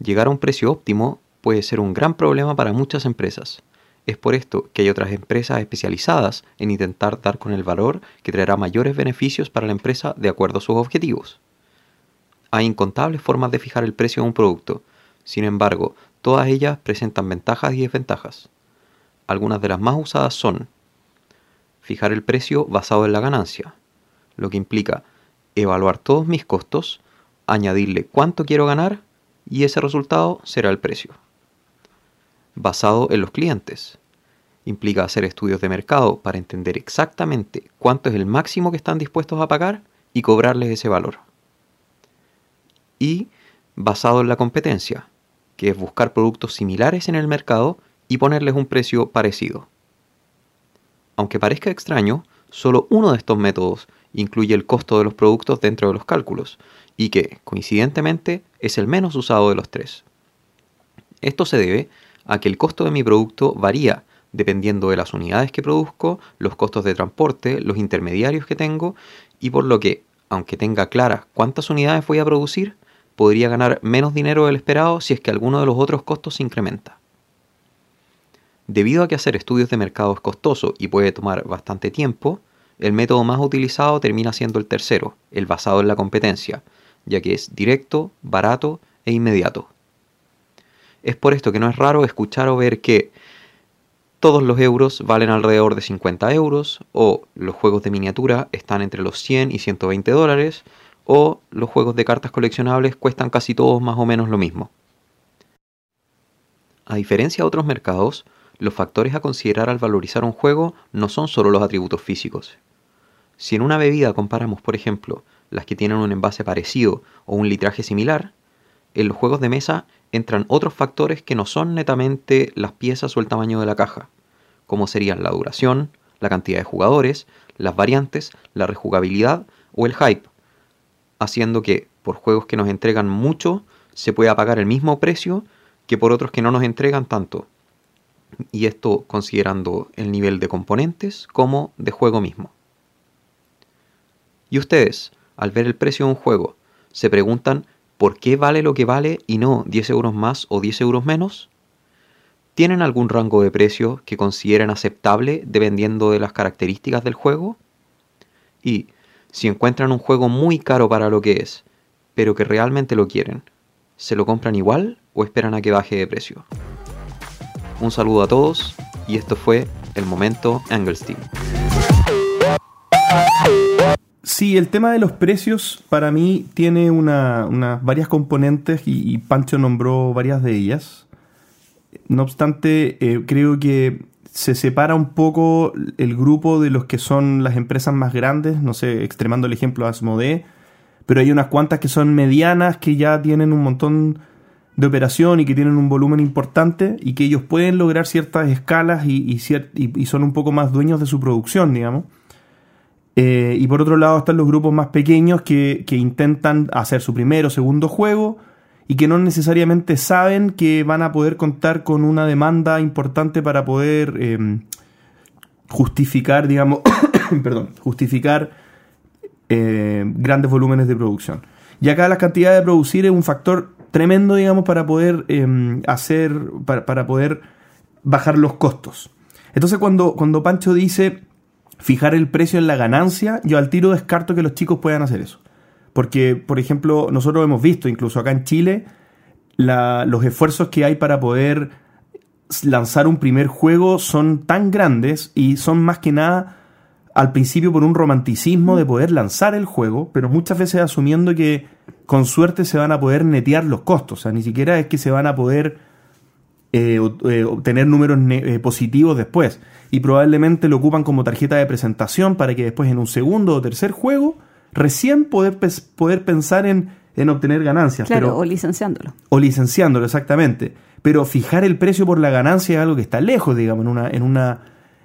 Llegar a un precio óptimo puede ser un gran problema para muchas empresas. Es por esto que hay otras empresas especializadas en intentar dar con el valor que traerá mayores beneficios para la empresa de acuerdo a sus objetivos. Hay incontables formas de fijar el precio de un producto, sin embargo, todas ellas presentan ventajas y desventajas. Algunas de las más usadas son fijar el precio basado en la ganancia, lo que implica evaluar todos mis costos, añadirle cuánto quiero ganar y ese resultado será el precio. Basado en los clientes, implica hacer estudios de mercado para entender exactamente cuánto es el máximo que están dispuestos a pagar y cobrarles ese valor y basado en la competencia, que es buscar productos similares en el mercado y ponerles un precio parecido. Aunque parezca extraño, solo uno de estos métodos incluye el costo de los productos dentro de los cálculos, y que, coincidentemente, es el menos usado de los tres. Esto se debe a que el costo de mi producto varía dependiendo de las unidades que produzco, los costos de transporte, los intermediarios que tengo, y por lo que, aunque tenga claras cuántas unidades voy a producir, podría ganar menos dinero del esperado si es que alguno de los otros costos se incrementa. Debido a que hacer estudios de mercado es costoso y puede tomar bastante tiempo, el método más utilizado termina siendo el tercero, el basado en la competencia, ya que es directo, barato e inmediato. Es por esto que no es raro escuchar o ver que todos los euros valen alrededor de 50 euros, o los juegos de miniatura están entre los 100 y 120 dólares, o los juegos de cartas coleccionables cuestan casi todos más o menos lo mismo. A diferencia de otros mercados, los factores a considerar al valorizar un juego no son solo los atributos físicos. Si en una bebida comparamos, por ejemplo, las que tienen un envase parecido o un litraje similar, en los juegos de mesa entran otros factores que no son netamente las piezas o el tamaño de la caja, como serían la duración, la cantidad de jugadores, las variantes, la rejugabilidad o el hype, haciendo que por juegos que nos entregan mucho se pueda pagar el mismo precio que por otros que no nos entregan tanto. Y esto considerando el nivel de componentes como de juego mismo. Y ustedes, al ver el precio de un juego, se preguntan por qué vale lo que vale y no 10 euros más o 10 euros menos? ¿Tienen algún rango de precio que consideren aceptable dependiendo de las características del juego? Y si encuentran un juego muy caro para lo que es, pero que realmente lo quieren, ¿se lo compran igual o esperan a que baje de precio? Un saludo a todos y esto fue el momento Engelstein. Sí, el tema de los precios para mí tiene una, varias componentes y, Pancho nombró varias de ellas. No obstante, eh, creo que se separa un poco el grupo de los que son las empresas más grandes, no sé, extremando el ejemplo de Asmodee, pero hay unas cuantas que son medianas que ya tienen un montón de operación y que tienen un volumen importante y que ellos pueden lograr ciertas escalas y, y- y son un poco más dueños de su producción, digamos. Eh, y por otro lado están los grupos más pequeños que, que intentan hacer su primero segundo juego y que no necesariamente saben que van a poder contar con una demanda importante para poder eh, justificar, digamos, perdón, justificar eh, grandes volúmenes de producción. Y acá la cantidad de producir es un factor tremendo, digamos, para poder eh, hacer, para, para poder bajar los costos. Entonces cuando, cuando Pancho dice fijar el precio en la ganancia, yo al tiro descarto que los chicos puedan hacer eso. Porque, por ejemplo, nosotros hemos visto, incluso acá en Chile, la- los esfuerzos que hay para poder lanzar un primer juego son tan grandes y son más que nada al principio por un romanticismo de poder lanzar el juego, pero muchas veces asumiendo que con suerte se van a poder netear los costos. O sea, ni siquiera es que se van a poder eh, eh, obtener números eh, positivos después. Y probablemente lo ocupan como tarjeta de presentación para que después en un segundo o tercer juego recién poder, poder pensar en, en obtener ganancias. Claro, pero, o licenciándolo. o licenciándolo, exactamente. Pero fijar el precio por la ganancia es algo que está lejos, digamos, en una, en una,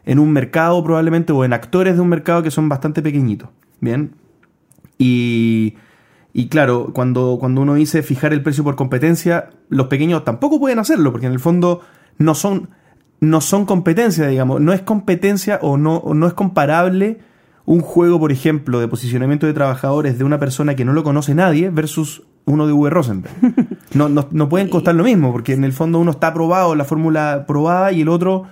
en un mercado probablemente, o en actores de un mercado que son bastante pequeñitos. Bien. Y, y claro, cuando, cuando uno dice fijar el precio por competencia, los pequeños tampoco pueden hacerlo, porque en el fondo no son, no son competencia, digamos. No es competencia o no, o no es comparable un juego, por ejemplo, de posicionamiento de trabajadores de una persona que no lo conoce nadie versus uno de V. Rosenberg. No, no, no pueden costar lo mismo, porque en el fondo uno está probado, la fórmula probada, y el otro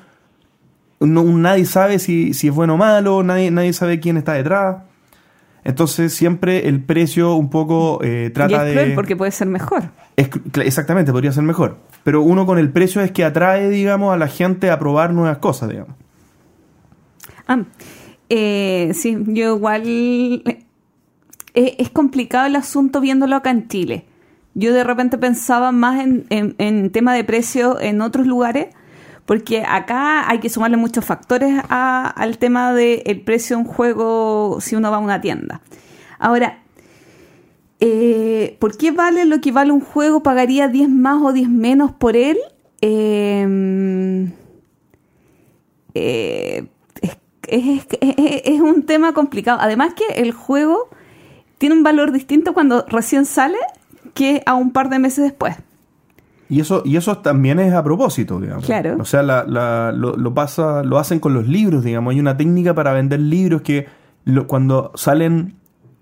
no, nadie sabe si, si es bueno o malo, nadie, nadie sabe quién está detrás. Entonces siempre el precio un poco eh, y trata es cruel de... porque puede ser mejor. Es exactamente, podría ser mejor. Pero uno con el precio es que atrae, digamos, a la gente a probar nuevas cosas, digamos. Ah, eh, sí, yo igual... eh, es complicado el asunto viéndolo acá en Chile. Yo de repente pensaba más en, en, en tema de precio en otros lugares, porque acá hay que sumarle muchos factores a- al tema del precio de un juego si uno va a una tienda. Ahora, eh, ¿por qué vale lo que vale un juego? ¿Pagaría 10 más o 10 menos por él? Eh, eh, es un tema complicado. Además que el juego tiene un valor distinto cuando recién sale que a un par de meses después. Y eso, y eso también es a propósito, digamos. Claro. O sea, la- la- lo, lo pasa, lo hacen con los libros, digamos. Hay una técnica para vender libros que lo- cuando salen,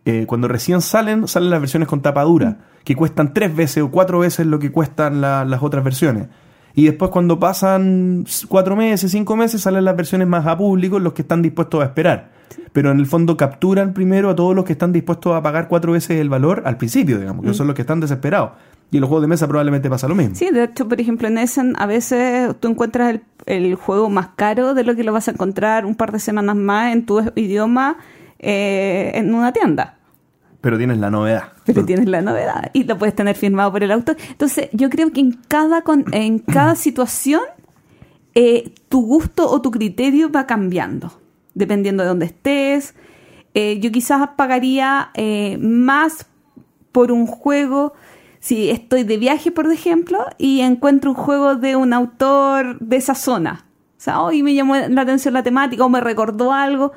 eh, cuando recién salen, salen las versiones con tapa dura, que cuestan tres veces o cuatro veces lo que cuestan la- las otras versiones. Y después cuando pasan cuatro meses, cinco meses, salen las versiones más a público, los que están dispuestos a esperar. Pero en el fondo capturan primero a todos los que están dispuestos a pagar cuatro veces el valor al principio, digamos, que son los que están desesperados. Y en los juegos de mesa probablemente pasa lo mismo. Sí, de hecho, por ejemplo, en Essen a veces tú encuentras el, el juego más caro de lo que lo vas a encontrar un par de semanas más en tu idioma eh, en una tienda. Pero tienes la novedad. Pero tienes la novedad y lo puedes tener firmado por el autor. Entonces, yo creo que en cada, con- en cada situación eh, tu gusto o tu criterio va cambiando, dependiendo de dónde estés. Eh, yo quizás pagaría eh, más por un juego si estoy de viaje, por ejemplo, y encuentro un juego de un autor de esa zona. O sea, hoy me llamó la atención la temática o me recordó algo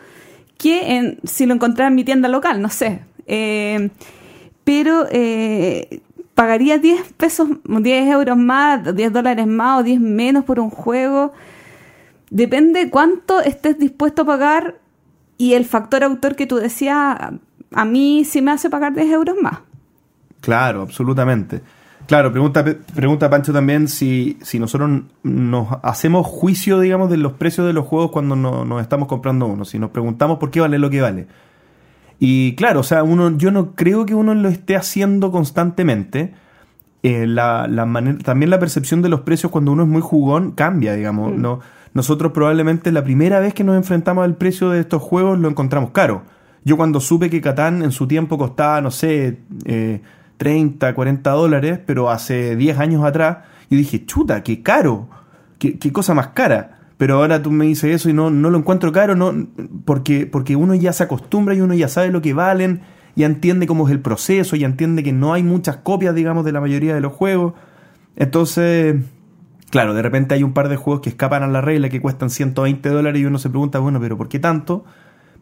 que en- si lo encontrara en mi tienda local, no sé. Eh, pero eh, pagaría 10 pesos, 10 euros más, 10 dólares más o 10 menos por un juego. Depende cuánto estés dispuesto a pagar y el factor autor que tú decías, a mí sí me hace pagar 10 euros más. Claro, absolutamente. Claro, pregunta, pregunta Pancho también si, si nosotros nos hacemos juicio, digamos, de los precios de los juegos cuando no- nos estamos comprando uno. Si nos preguntamos por qué vale lo que vale. Y claro, o sea, uno, yo no creo que uno lo esté haciendo constantemente. Eh, la, la manera- también la percepción de los precios cuando uno es muy jugón cambia, digamos. No, nosotros probablemente la primera vez que nos enfrentamos al precio de estos juegos lo encontramos caro. Yo cuando supe que Catán en su tiempo costaba, no sé, eh, 30, 40 dólares, pero hace 10 años atrás, yo dije, chuta, qué caro, qué, cosa más cara. Pero ahora tú me dices eso y no, no lo encuentro caro, no, porque, porque uno ya se acostumbra y uno ya sabe lo que valen, ya entiende cómo es el proceso, ya entiende que no hay muchas copias, digamos, de la mayoría de los juegos. Entonces, claro, de repente hay un par de juegos que escapan a la regla que cuestan 120 dólares y uno se pregunta, bueno, pero ¿por qué tanto?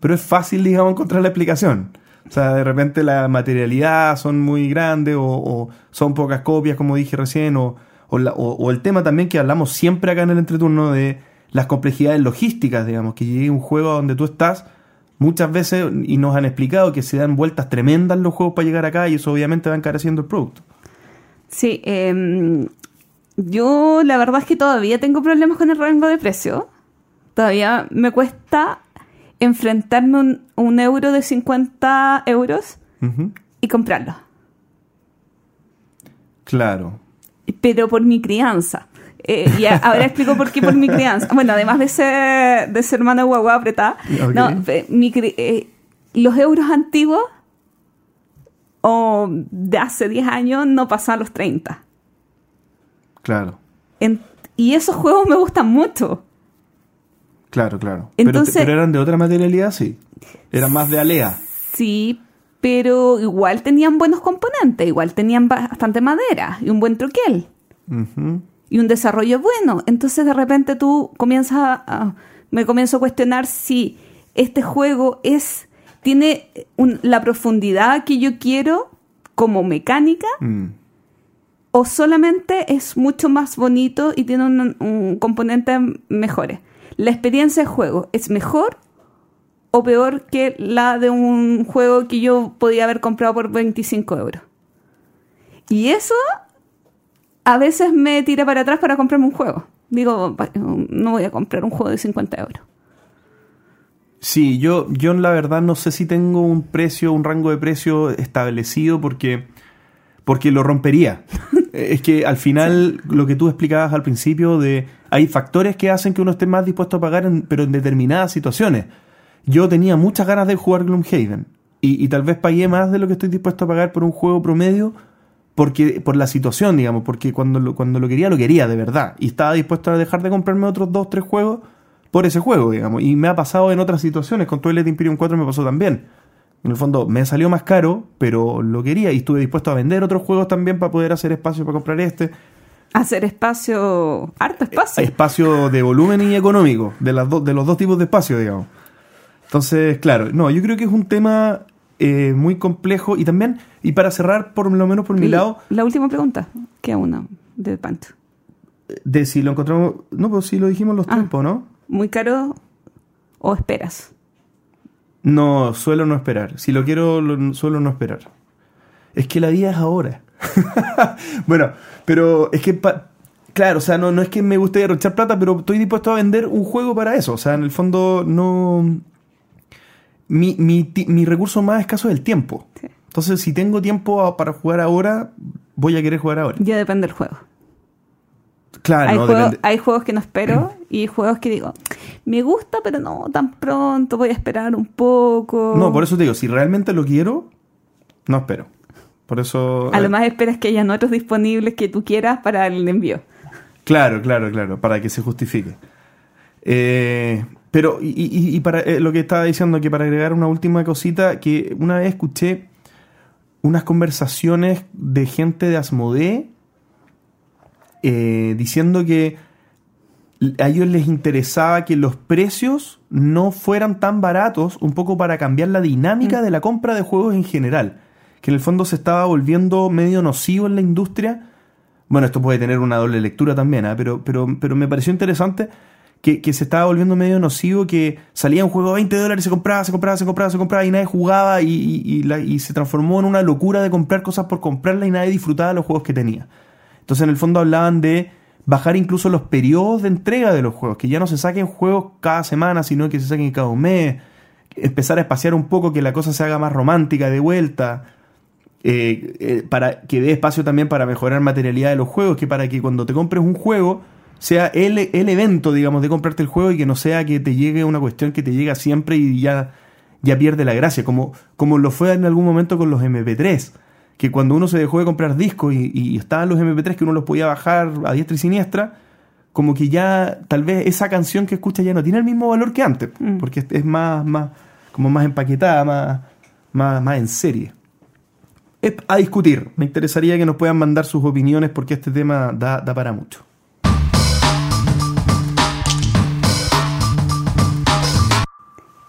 Pero es fácil, digamos, encontrar la explicación. O sea, de repente la materialidad son muy grandes o, son pocas copias, como dije recién, o- o el tema también que hablamos siempre acá en el entreturno de las complejidades logísticas, digamos, que llegue un juego a donde tú estás muchas veces y nos han explicado que se dan vueltas tremendas los juegos para llegar acá y eso obviamente va encareciendo el producto. Sí, em, yo la verdad es que todavía tengo problemas con el rango de precio. Todavía me cuesta enfrentarme a un, un euro de 50 euros y comprarlo. Claro. Pero por mi crianza. Eh, y ahora explico por qué por mi crianza. Bueno, además de ser, de ser mano guagua apretada, no, eh, mi eh, los euros antiguos o de hace 10 años no pasaban los 30. Claro. En- y esos juegos me gustan mucho. Claro, claro. Entonces- pero, eran de otra materialidad, sí. Eran más de alea. Sí, pero igual tenían buenos componentes, igual tenían bastante madera y un buen troquel y un desarrollo bueno. Entonces de repente tú comienzas a, a- me comienzo a cuestionar si este juego es tiene un- la profundidad que yo quiero como mecánica Mm. o solamente es mucho más bonito y tiene un, un componente mejores. La experiencia de juego es mejor o peor que la de un juego que yo podía haber comprado por 25 euros. Y eso a veces me tira para atrás para comprarme un juego. Digo, "Va- no voy a comprar un juego de 50 euros. Sí, yo, yo la verdad no sé si tengo un precio, un rango de precio establecido porque, porque lo rompería. es que al final lo que tú explicabas al principio de hay factores que hacen que uno esté más dispuesto a pagar, en- pero en determinadas situaciones. Yo tenía muchas ganas de jugar Gloomhaven y, y tal vez pagué más de lo que estoy dispuesto a pagar por un juego promedio porque por la situación, digamos, porque cuando lo, cuando lo quería, lo quería de verdad. Y estaba dispuesto a dejar de comprarme otros dos, tres juegos por ese juego, digamos. Y me ha pasado en otras situaciones. Con Twilight Imperium 4 me pasó también. En el fondo, me salió más caro, pero lo quería y estuve dispuesto a vender otros juegos también para poder hacer espacio para comprar este. Hacer espacio, harto espacio. Espacio de volumen y económico, de, las dos de los dos tipos de espacio, digamos. Entonces, claro, no, yo creo que es un tema eh, muy complejo y también, y para cerrar por lo menos por mi Y lado, La última pregunta, queda una de Pancho. de si lo encontramos, no, pues sí lo dijimos los Ah. tiempos, ¿no? ¿Muy caro o esperas? No, suelo no esperar. Si lo quiero, lo- suelo no esperar. Es que la vida es ahora. bueno, pero es que, pa- claro, o sea, no, no es que me guste derrochar plata, pero estoy dispuesto a vender un juego para eso. O sea, en el fondo, no. Mi, mi, mi recurso más escaso es el tiempo. Sí. Entonces, si tengo tiempo a- para jugar ahora, voy a querer jugar ahora. Ya depende del juego. Claro, hay, no depende. hay juegos que no espero y juegos que digo, me gusta, pero no tan pronto, voy a esperar un poco. No, por eso te digo, si realmente lo quiero, no espero. Por eso. A lo eh, más esperas que hayan otros disponibles que tú quieras para el envío. Claro, claro, claro, para que se justifique. Eh, pero, y, y- y para eh, lo que estaba diciendo, que para agregar una última cosita, que una vez escuché unas conversaciones de gente de Asmodee eh, diciendo que a ellos les interesaba que los precios no fueran tan baratos, un poco para cambiar la dinámica de la compra de juegos en general, que en el fondo se estaba volviendo medio nocivo en la industria. Bueno, esto puede tener una doble lectura también, ¿ah? pero, pero, pero me pareció interesante que, que se estaba volviendo medio nocivo, que salía un juego a 20 dólares, se compraba, se compraba, se compraba, se compraba y nadie jugaba y, y- se transformó en una locura de comprar cosas por comprarla y nadie disfrutaba los juegos que tenía. Entonces en el fondo hablaban de bajar incluso los periodos de entrega de los juegos, que ya no se saquen juegos cada semana, sino que se saquen cada mes, empezar a espaciar un poco, que la cosa se haga más romántica de vuelta, eh, eh, para que dé espacio también para mejorar materialidad de los juegos, que para que cuando te compres un juego sea el, el evento, digamos, de comprarte el juego y que no sea que te llegue una cuestión que te llega siempre y ya, ya pierde la gracia, como, como lo fue en algún momento con los MP3, que cuando uno se dejó de comprar discos y, y estaban los MP3 que uno los podía bajar a diestra y siniestra, como que ya tal vez esa canción que escucha ya no tiene el mismo valor que antes, Mm. porque es, es más, más, como más empaquetada, más, más, más en serie. A discutir. Me interesaría que nos puedan mandar sus opiniones porque este tema da, da para mucho.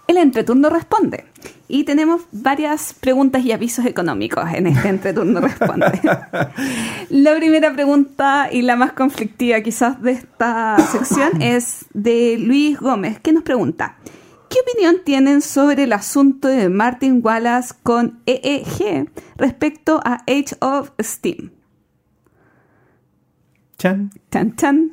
El entreturno responde. Y tenemos varias preguntas y avisos económicos en este entreturno responde. la primera pregunta y la más conflictiva quizás de esta sección es de Luis Gómez, que nos pregunta, ¿qué opinión tienen sobre el asunto de Martin Wallace con EEG respecto a Age of Steam? Chan. Chan, chan.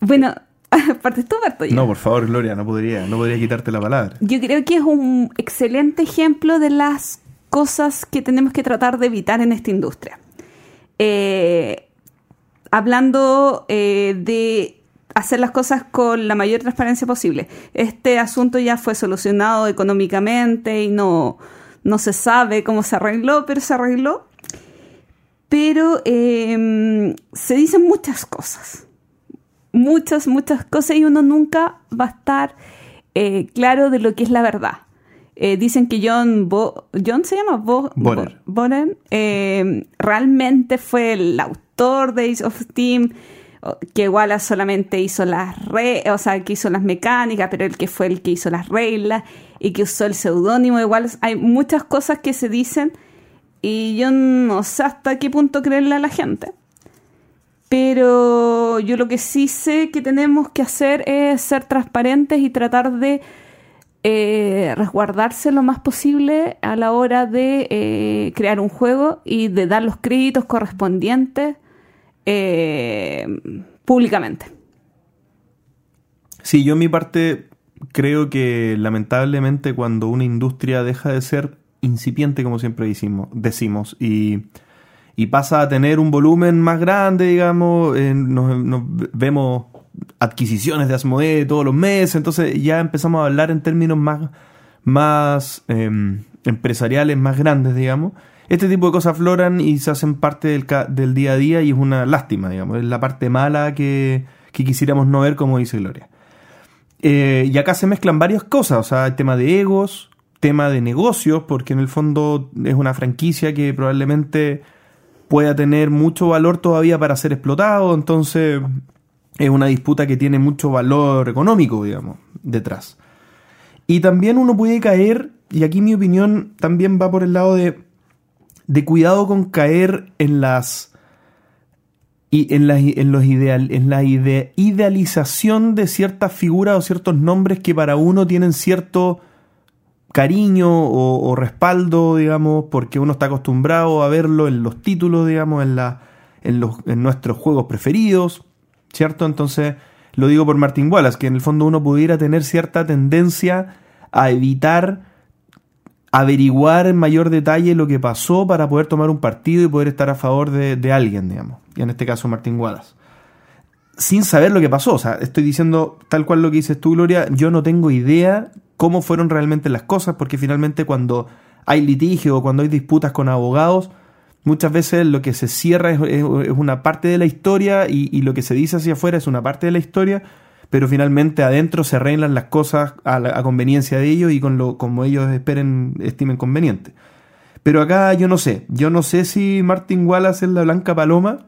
Bueno, partes tú, parto yo. No, por favor, Gloria, no podría, no podría quitarte la palabra. Yo creo que es un excelente ejemplo de las cosas que tenemos que tratar de evitar en esta industria. Eh, hablando eh, de hacer las cosas con la mayor transparencia posible. Este asunto ya fue solucionado económicamente y no, no se sabe cómo se arregló, pero se arregló. Pero eh, se dicen muchas cosas muchas, muchas cosas y uno nunca va a estar eh, claro de lo que es la verdad. Eh, dicen que John, Bo John se llama Bo Bonner. Bo Bonner, eh, realmente fue el autor de Age of Steam, que Wallace solamente hizo las re o sea, que hizo las mecánicas, pero el que fue el que hizo las reglas y que usó el seudónimo de. Hay muchas cosas que se dicen y yo no sé hasta qué punto creerle a la gente. Pero yo lo que sí sé que tenemos que hacer es ser transparentes y tratar de eh, resguardarse lo más posible a la hora de eh, crear un juego y de dar los créditos correspondientes eh, públicamente. Sí, yo en mi parte creo que lamentablemente cuando una industria deja de ser incipiente, como siempre decimos, decimos y, pasa a tener un volumen más grande, digamos, nos, vemos adquisiciones de Asmodee todos los meses, entonces ya empezamos a hablar en términos más, más eh, empresariales, más grandes, digamos. Este tipo de cosas afloran y se hacen parte del, día a día y es una lástima, digamos, es la parte mala que, que quisiéramos no ver, como dice Gloria. Eh, y acá se mezclan varias cosas, o sea, el tema de egos, tema de negocios, porque en el fondo es una franquicia que probablemente pueda tener mucho valor todavía para ser explotado, entonces es una disputa que tiene mucho valor económico, digamos, detrás. Y también uno puede caer, y aquí mi opinión también va por el lado de, de cuidado con caer en las y en la, en los ideal, en la ide- idealización de ciertas figuras o ciertos nombres que para uno tienen cierto cariño o, o respaldo, digamos, porque uno está acostumbrado a verlo en los títulos, digamos, en, la, en, los, en nuestros juegos preferidos, ¿cierto? Entonces, lo digo por Martin Wallace, que en el fondo uno pudiera tener cierta tendencia a evitar averiguar en mayor detalle lo que pasó para poder tomar un partido y poder estar a favor de, de alguien, digamos. Y en este caso Martín Wallace. Sin saber lo que pasó. O sea, estoy diciendo tal cual lo que dices tú, Gloria. Yo no tengo idea cómo fueron realmente las cosas, porque finalmente cuando hay litigio o cuando hay disputas con abogados, muchas veces lo que se cierra es, una parte de la historia y, y lo que se dice hacia afuera es una parte de la historia, pero finalmente adentro se arreglan las cosas a, la- a conveniencia de ellos y con lo como ellos esperen, estimen conveniente. Pero acá yo no sé, yo no sé si Martin Wallace es la blanca paloma,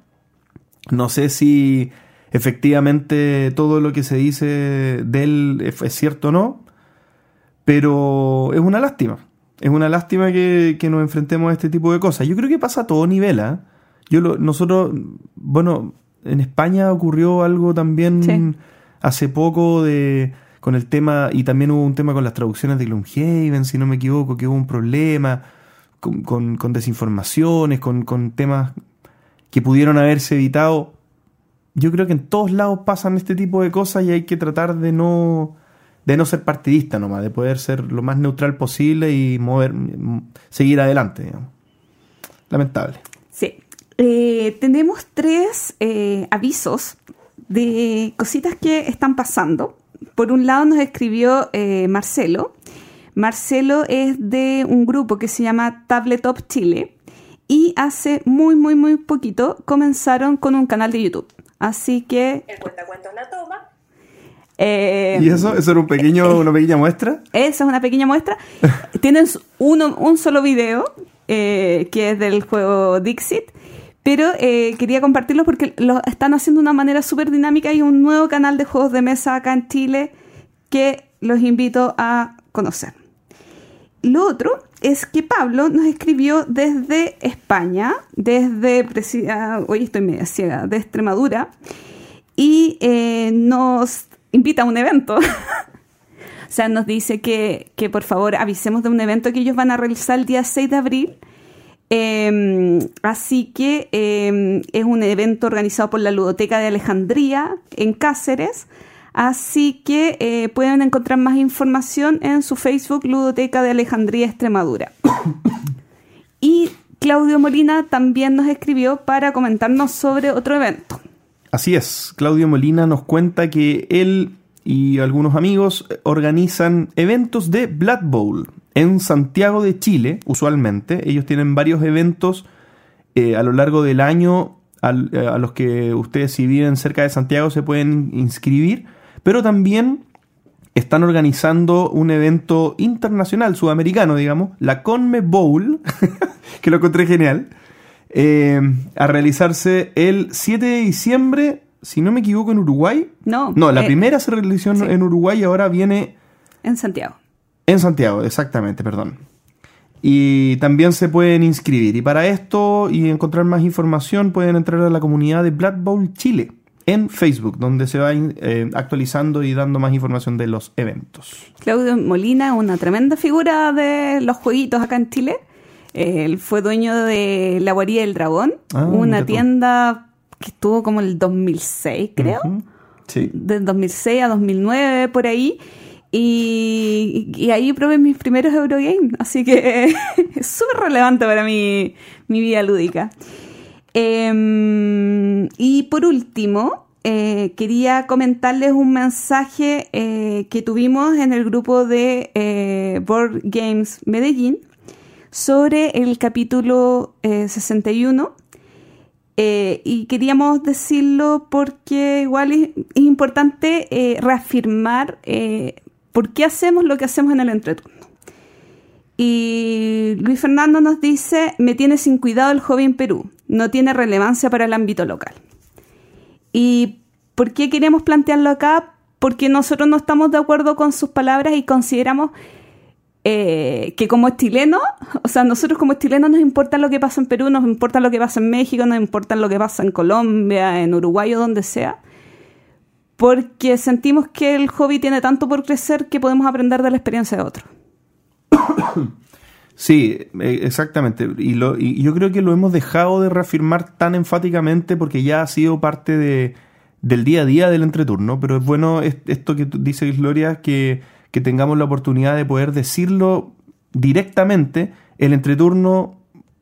no sé si efectivamente todo lo que se dice de él es, cierto o no, pero es una lástima. Es una lástima que, que nos enfrentemos a este tipo de cosas. Yo creo que pasa a todo nivel. ¿ah? Yo lo- nosotros, bueno, en España ocurrió algo también Sí. Hace poco de con el tema, y también hubo un tema con las traducciones de Gloomhaven, si no me equivoco, que hubo un problema con, con- con desinformaciones, con, con temas que pudieron haberse evitado. Yo creo que en todos lados pasan este tipo de cosas y hay que tratar de no de no ser partidista nomás, de poder ser lo más neutral posible y mover seguir adelante. Lamentable. Sí. Eh, tenemos tres eh, avisos de cositas que están pasando. Por un lado nos escribió eh, Marcelo. Marcelo es de un grupo que se llama Tabletop Chile y hace muy, muy, muy poquito comenzaron con un canal de YouTube. Así que... El cuentacuentos la toma. eh, ¿Y eso? ¿Eso era un pequeño, una pequeña muestra? Esa es una pequeña muestra. Tienen uno, un solo video, eh, que es del juego Dixit, pero eh, quería compartirlo porque lo están haciendo de una manera súper dinámica y un nuevo canal de juegos de mesa acá en Chile que los invito a conocer. Lo otro es que Pablo nos escribió desde España, desde, ah, hoy estoy media ciega, de Extremadura, y eh, nos invita a un evento. O sea, nos dice que, que por favor avisemos de un evento que ellos van a realizar el día 6 de abril. Eh, así que eh, es un evento organizado por la Ludoteca de Alejandría en Cáceres. Así que eh, pueden encontrar más información en su Facebook Ludoteca de Alejandría Extremadura. y Claudio Molina también nos escribió para comentarnos sobre otro evento. Así es, Claudio Molina nos cuenta que él y algunos amigos organizan eventos de Blood Bowl en Santiago de Chile, usualmente. Ellos tienen varios eventos eh, a lo largo del año al- eh, a los que ustedes si viven cerca de Santiago se pueden inscribir, pero también están organizando un evento internacional, sudamericano, digamos, la Conme Bowl, que lo encontré genial, eh, a realizarse el 7 de diciembre, si no me equivoco, en Uruguay. No, No, la eh, primera se realizó sí. en Uruguay y ahora viene En Santiago. En Santiago, exactamente, perdón. Y también se pueden inscribir. Y para esto y encontrar más información pueden entrar a la comunidad de Blood Bowl Chile en Facebook, donde se va eh, actualizando y dando más información de los eventos. Claudio Molina, una tremenda figura de los jueguitos acá en Chile. Él fue dueño de La Guarida del Dragón, Ah, una tienda que estuvo como el 2006, creo. Ujú. Sí. Del 2006 a 2009, por ahí. Y, ahí probé mis primeros Eurogames. Así que es súper relevante para mi, mi vida lúdica. Em, y por último, eh, quería comentarles un mensaje eh, que tuvimos en el grupo de eh, Board Games Medellín sobre el capítulo eh, 61. Eh, y queríamos decirlo porque igual es, importante reafirmar por qué hacemos lo que hacemos en el entreturno. Y Luis Fernando nos dice, me tiene sin cuidado el hobby en Perú, no tiene relevancia para el ámbito local. ¿Y por qué queremos plantearlo acá? Porque nosotros no estamos de acuerdo con sus palabras y consideramos eh, que como chilenos, o sea, nosotros como chilenos nos importa lo que pasa en Perú, nos importa lo que pasa en México, nos importa lo que pasa en Colombia, en Uruguay o donde sea, porque sentimos que el hobby tiene tanto por crecer que podemos aprender de la experiencia de otros. Sí, eh, exactamente. Y, lo, y yo creo que lo hemos dejado de reafirmar tan enfáticamente porque ya ha sido parte de, del día a día del entreturno. Pero es bueno es- esto que tú dices, Gloria, que, que tengamos la oportunidad de poder decirlo directamente. El entreturno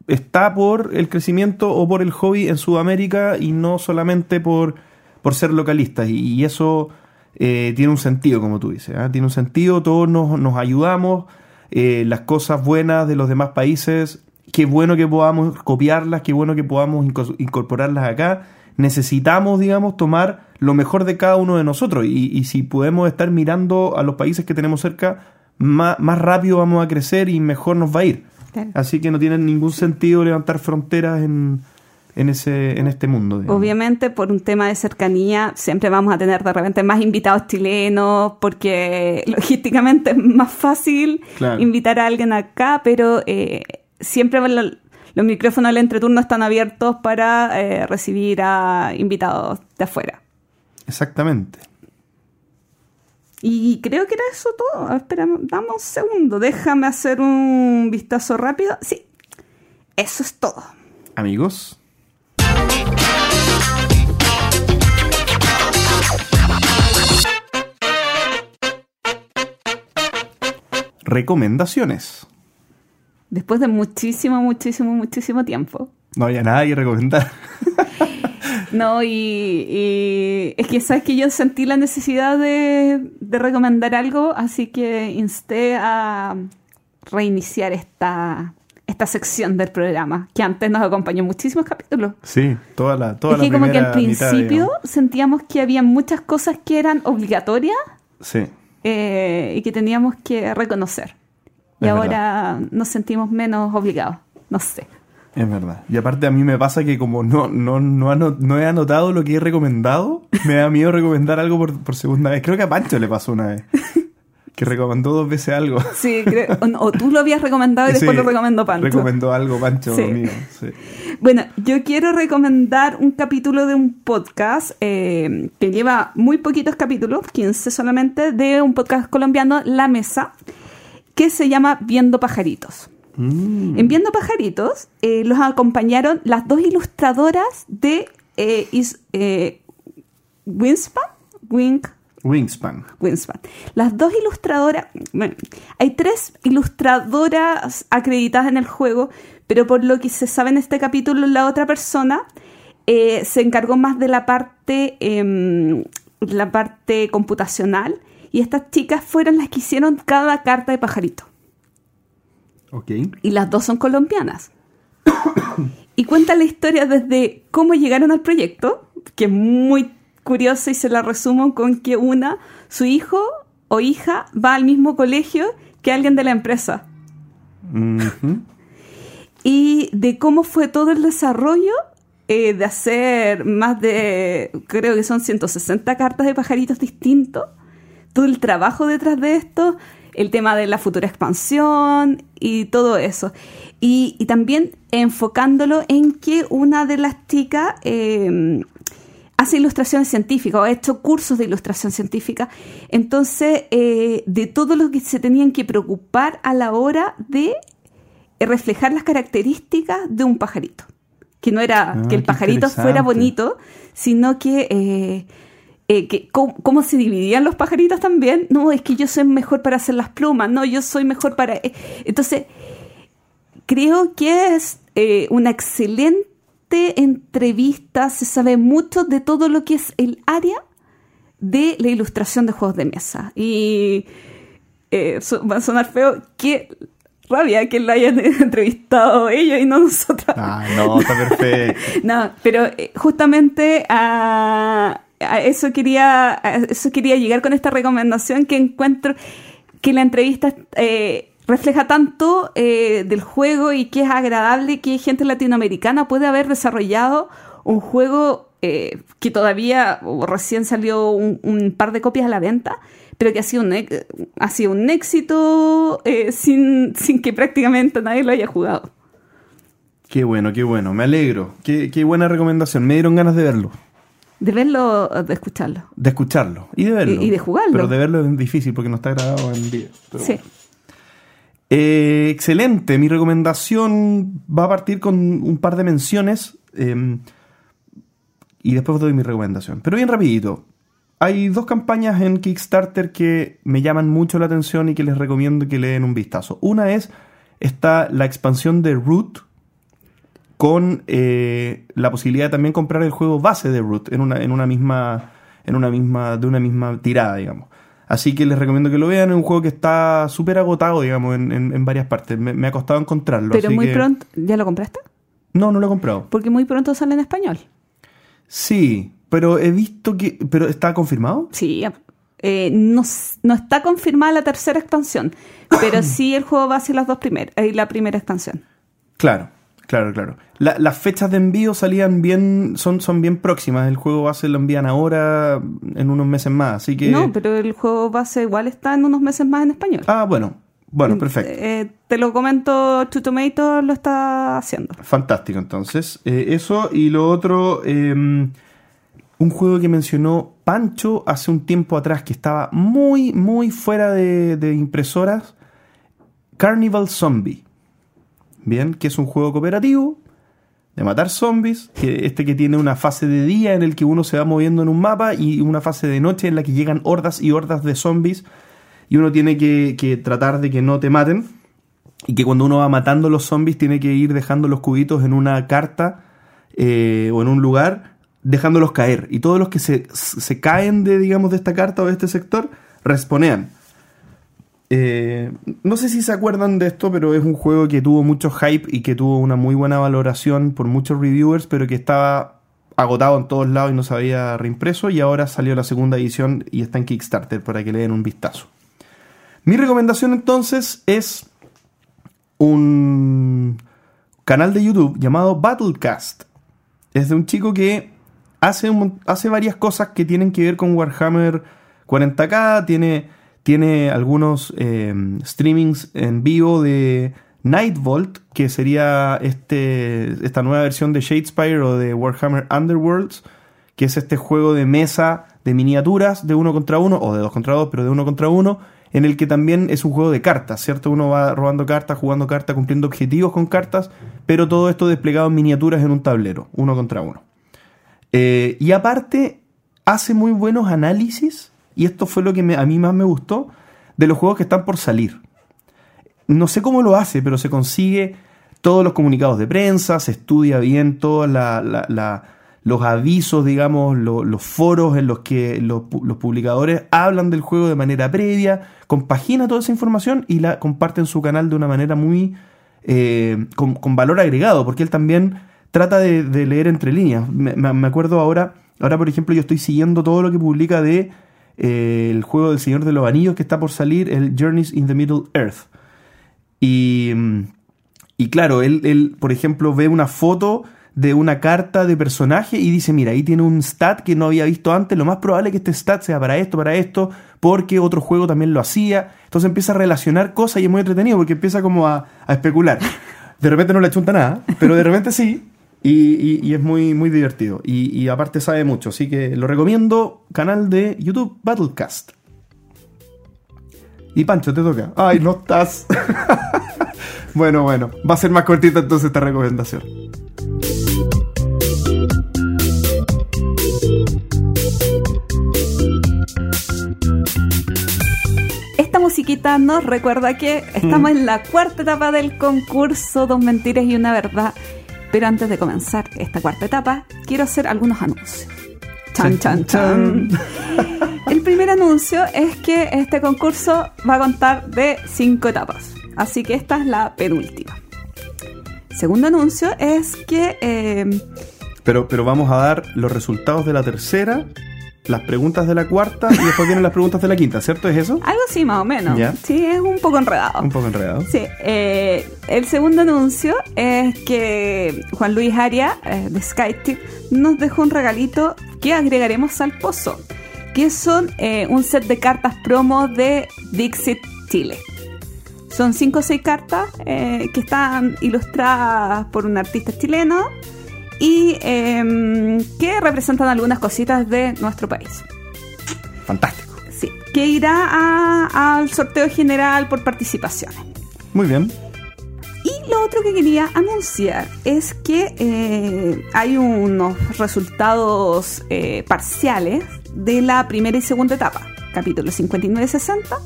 está por el crecimiento o por el hobby en Sudamérica y no solamente por, por ser localistas. Y, y eso eh, tiene un sentido, como tú dices. ¿ah? Tiene un sentido, todos nos, nos ayudamos eh, las cosas buenas de los demás países, qué bueno que podamos copiarlas, qué bueno que podamos inco- incorporarlas acá. Necesitamos, digamos, tomar lo mejor de cada uno de nosotros y, y si podemos estar mirando a los países que tenemos cerca, más, más rápido vamos a crecer y mejor nos va a ir. Así que no tiene ningún sentido levantar fronteras en, en, ese, en este mundo. digamos. Obviamente, por un tema de cercanía, siempre vamos a tener de repente más invitados chilenos, porque logísticamente es más fácil Claro. invitar a alguien acá, pero eh, siempre lo- los micrófonos del entreturno están abiertos para eh, recibir a invitados de afuera. Exactamente. Y creo que era eso todo. Espera, dame un segundo, déjame hacer un vistazo rápido. Sí, eso es todo. Amigos. Recomendaciones. Después de muchísimo, muchísimo, muchísimo tiempo. No había nada que recomendar. No, y, y es que sabes que yo sentí la necesidad de, de recomendar algo, así que insté a reiniciar esta, esta sección del programa, que antes nos acompañó en muchísimos capítulos. Sí, toda la toda es la que como que al mitad, principio sentíamos que había muchas cosas que eran obligatorias Sí. Eh, y que teníamos que reconocer. Y Es ahora nos sentimos menos obligados. No sé. Es verdad. Y aparte a mí me pasa que como no, no, no, no he anotado lo que he recomendado, me da miedo recomendar algo por, por segunda vez. Creo que a Pancho le pasó una vez. Que recomendó dos veces algo. Sí, creo- o, tú lo habías recomendado y después Sí, lo recomendó Pancho. Recomendó algo Pancho Sí. mío. Sí. Bueno, yo quiero recomendar un capítulo de un podcast eh, que lleva muy poquitos capítulos, 15 solamente, de un podcast colombiano, La Mesa, que se llama Viendo Pajaritos. Mm. En Viendo Pajaritos eh, los acompañaron las dos ilustradoras de eh, is- eh, Winspan, Wink, Wingspan. Winspan. Las dos ilustradoras, bueno, hay tres ilustradoras acreditadas en el juego, pero por lo que se sabe en este capítulo, la otra persona eh, se encargó más de la parte, em, la parte computacional y estas chicas fueron las que hicieron cada carta de pajarito. Ok. Y las dos son colombianas. y cuenta la historia desde cómo llegaron al proyecto, que es muy curiosa y se la resumo con que una, su hijo o hija va al mismo colegio que alguien de la empresa. Y de cómo fue todo el desarrollo eh, de hacer más de, creo que son 160 cartas de pajaritos distintos, todo el trabajo detrás de esto, el tema de la futura expansión y todo eso. Y, y también enfocándolo en que una de las chicas eh, hace ilustraciones científicas o ha hecho cursos de ilustración científica. Entonces, eh, de todo lo que se tenían que preocupar a la hora de eh, reflejar las características de un pajarito. Que no era Ah, que el pajarito fuera bonito, sino que, eh, eh, que cómo, cómo se dividían los pajaritos también. No, es que yo soy mejor para hacer las plumas, no, yo soy mejor para... Entonces, creo que es una excelente entrevista, se sabe mucho de todo lo que es el área de la ilustración de juegos de mesa. Y eh, va a sonar feo, qué rabia que la hayan entrevistado ellos y no nosotros. Ah, no, está perfecto. No, pero eh, justamente a, a eso quería a eso quería llegar con esta recomendación que encuentro que la entrevista eh, refleja tanto eh, del juego y que es agradable que gente latinoamericana puede haber desarrollado un juego eh, que todavía o recién salió un, un par de copias a la venta, pero que ha sido un, ha sido un éxito eh, sin, sin que prácticamente nadie lo haya jugado. Qué bueno, qué bueno. Me alegro. Qué, qué buena recomendación. Me dieron ganas de verlo. De verlo, de escucharlo. De escucharlo. Y de verlo. Y- y de jugarlo. Pero de verlo es difícil porque no está grabado en video. Sí. bueno. Eh, excelente. Mi recomendación va a partir con un par de menciones. eh, y después doy mi recomendación. Pero bien rapidito. Hay dos campañas en Kickstarter que me llaman mucho la atención y que les recomiendo que le den un vistazo. Una es está la expansión de Root con eh, la posibilidad de también comprar el juego base de Root en una, en una misma en una misma de una misma tirada, digamos. Así que les recomiendo que lo vean. Es un juego que está súper agotado, digamos, en, en- en varias partes. Me, me ha costado encontrarlo. Pero así muy que- pronto, ¿ya lo compraste? No, no lo he comprado. Porque muy pronto sale en español. Sí, pero he visto que... ¿Pero está confirmado? Sí, eh, no, no está confirmada la tercera expansión, pero sí el juego base y las dos primeras, y la primera expansión. Claro, claro, claro. La- las fechas de envío salían bien, son, son bien próximas. El juego base lo envían ahora en unos meses más, así que... No, pero el juego base igual está en unos meses más en español. Ah, bueno, bueno, perfecto. Eh, te lo comento, To Tomato lo está haciendo. Fantástico, entonces. Eh, eso y lo otro, eh, un juego que mencionó Pancho hace un tiempo atrás que estaba muy, muy fuera de, de impresoras. Carnival Zombie. Bien, que es un juego cooperativo de matar zombies. Que este que tiene una fase de día en el que uno se va moviendo en un mapa y una fase de noche en la que llegan hordas y hordas de zombies. Y uno tiene que, tratar de que no te maten. Y que cuando uno va matando los zombies tiene que ir dejando los cubitos en una carta eh, o en un lugar dejándolos caer. Y todos los que se, se caen de, digamos, de esta carta o de este sector, responean. Eh, no sé si se acuerdan de esto, pero es un juego que tuvo mucho hype y que tuvo una muy buena valoración por muchos reviewers, pero que estaba agotado en todos lados y no se había reimpreso. Y ahora salió la segunda edición y está en Kickstarter para que le den un vistazo. Mi recomendación entonces es un canal de YouTube llamado Battlecast. Es de un chico que hace, un- hace varias cosas que tienen que ver con Warhammer 40k. Tiene, tiene algunos eh, streamings en vivo de Nightvolt, que sería este, esta nueva versión de Shadespire o de Warhammer Underworlds, que es este juego de mesa de miniaturas de uno contra uno, o de dos contra dos, pero de uno contra uno, en el que también es un juego de cartas, ¿cierto? Uno va robando cartas, jugando cartas, cumpliendo objetivos con cartas, pero todo esto desplegado en miniaturas en un tablero, uno contra uno. Eh, y aparte, hace muy buenos análisis, y esto fue lo que a mí más me gustó, de los juegos que están por salir. No sé cómo lo hace, pero se consigue todos los comunicados de prensa, se estudia bien todos los avisos, digamos, lo- los foros en los que los, pu- los publicadores hablan del juego de manera previa, compagina toda esa información y la comparte en su canal de una manera muy eh, con, valor agregado, porque él también trata de, leer entre líneas. Me, me- acuerdo ahora, ahora por ejemplo, yo estoy siguiendo todo lo que publica de el juego del Señor de los Anillos que está por salir, el Journeys in the Middle Earth. Y, mm, y claro, él, él, por ejemplo, ve una foto de una carta de personaje y dice, mira, ahí tiene un stat que no había visto antes, lo más probable es que este stat sea para esto, para esto, porque otro juego también lo hacía. Entonces empieza a relacionar cosas y es muy entretenido porque empieza como a, a especular. De repente no le chunta nada, pero de repente sí. Y, y- y es muy, muy divertido. Y, y aparte sabe mucho. Así que lo recomiendo. Canal de YouTube Battlecast. Y Pancho, te toca. Ay, no estás. bueno, bueno. Va a ser más cortita entonces esta recomendación. Esta musiquita nos recuerda que estamos en la cuarta etapa del concurso Dos Mentiras y una Verdad. Pero antes de comenzar esta cuarta etapa, quiero hacer algunos anuncios. Chan, chan, chan. El primer anuncio es que este concurso va a contar de cinco etapas. Así que esta es la penúltima. Segundo anuncio es que eh, Pero, pero vamos a dar los resultados de la tercera, las preguntas de la cuarta y después vienen las preguntas de la quinta, ¿cierto? ¿Es eso? algo así más o menos. Ya. Sí, es un poco enredado. Un poco enredado. Sí, eh, el segundo anuncio es que Juan Luis Aria eh, de SkyTip nos dejó un regalito que agregaremos al pozo, que son eh, un set de cartas promo de Dixit Chile. Son cinco o seis cartas eh, que están ilustradas por un artista chileno y em, que representan algunas cositas de nuestro país. Fantástico. Sí, que irá a- al sorteo general por participaciones. Muy bien. Y lo otro que quería anunciar es que eh, hay unos resultados eh, parciales de la primera y segunda etapa, capítulo 59 y 60,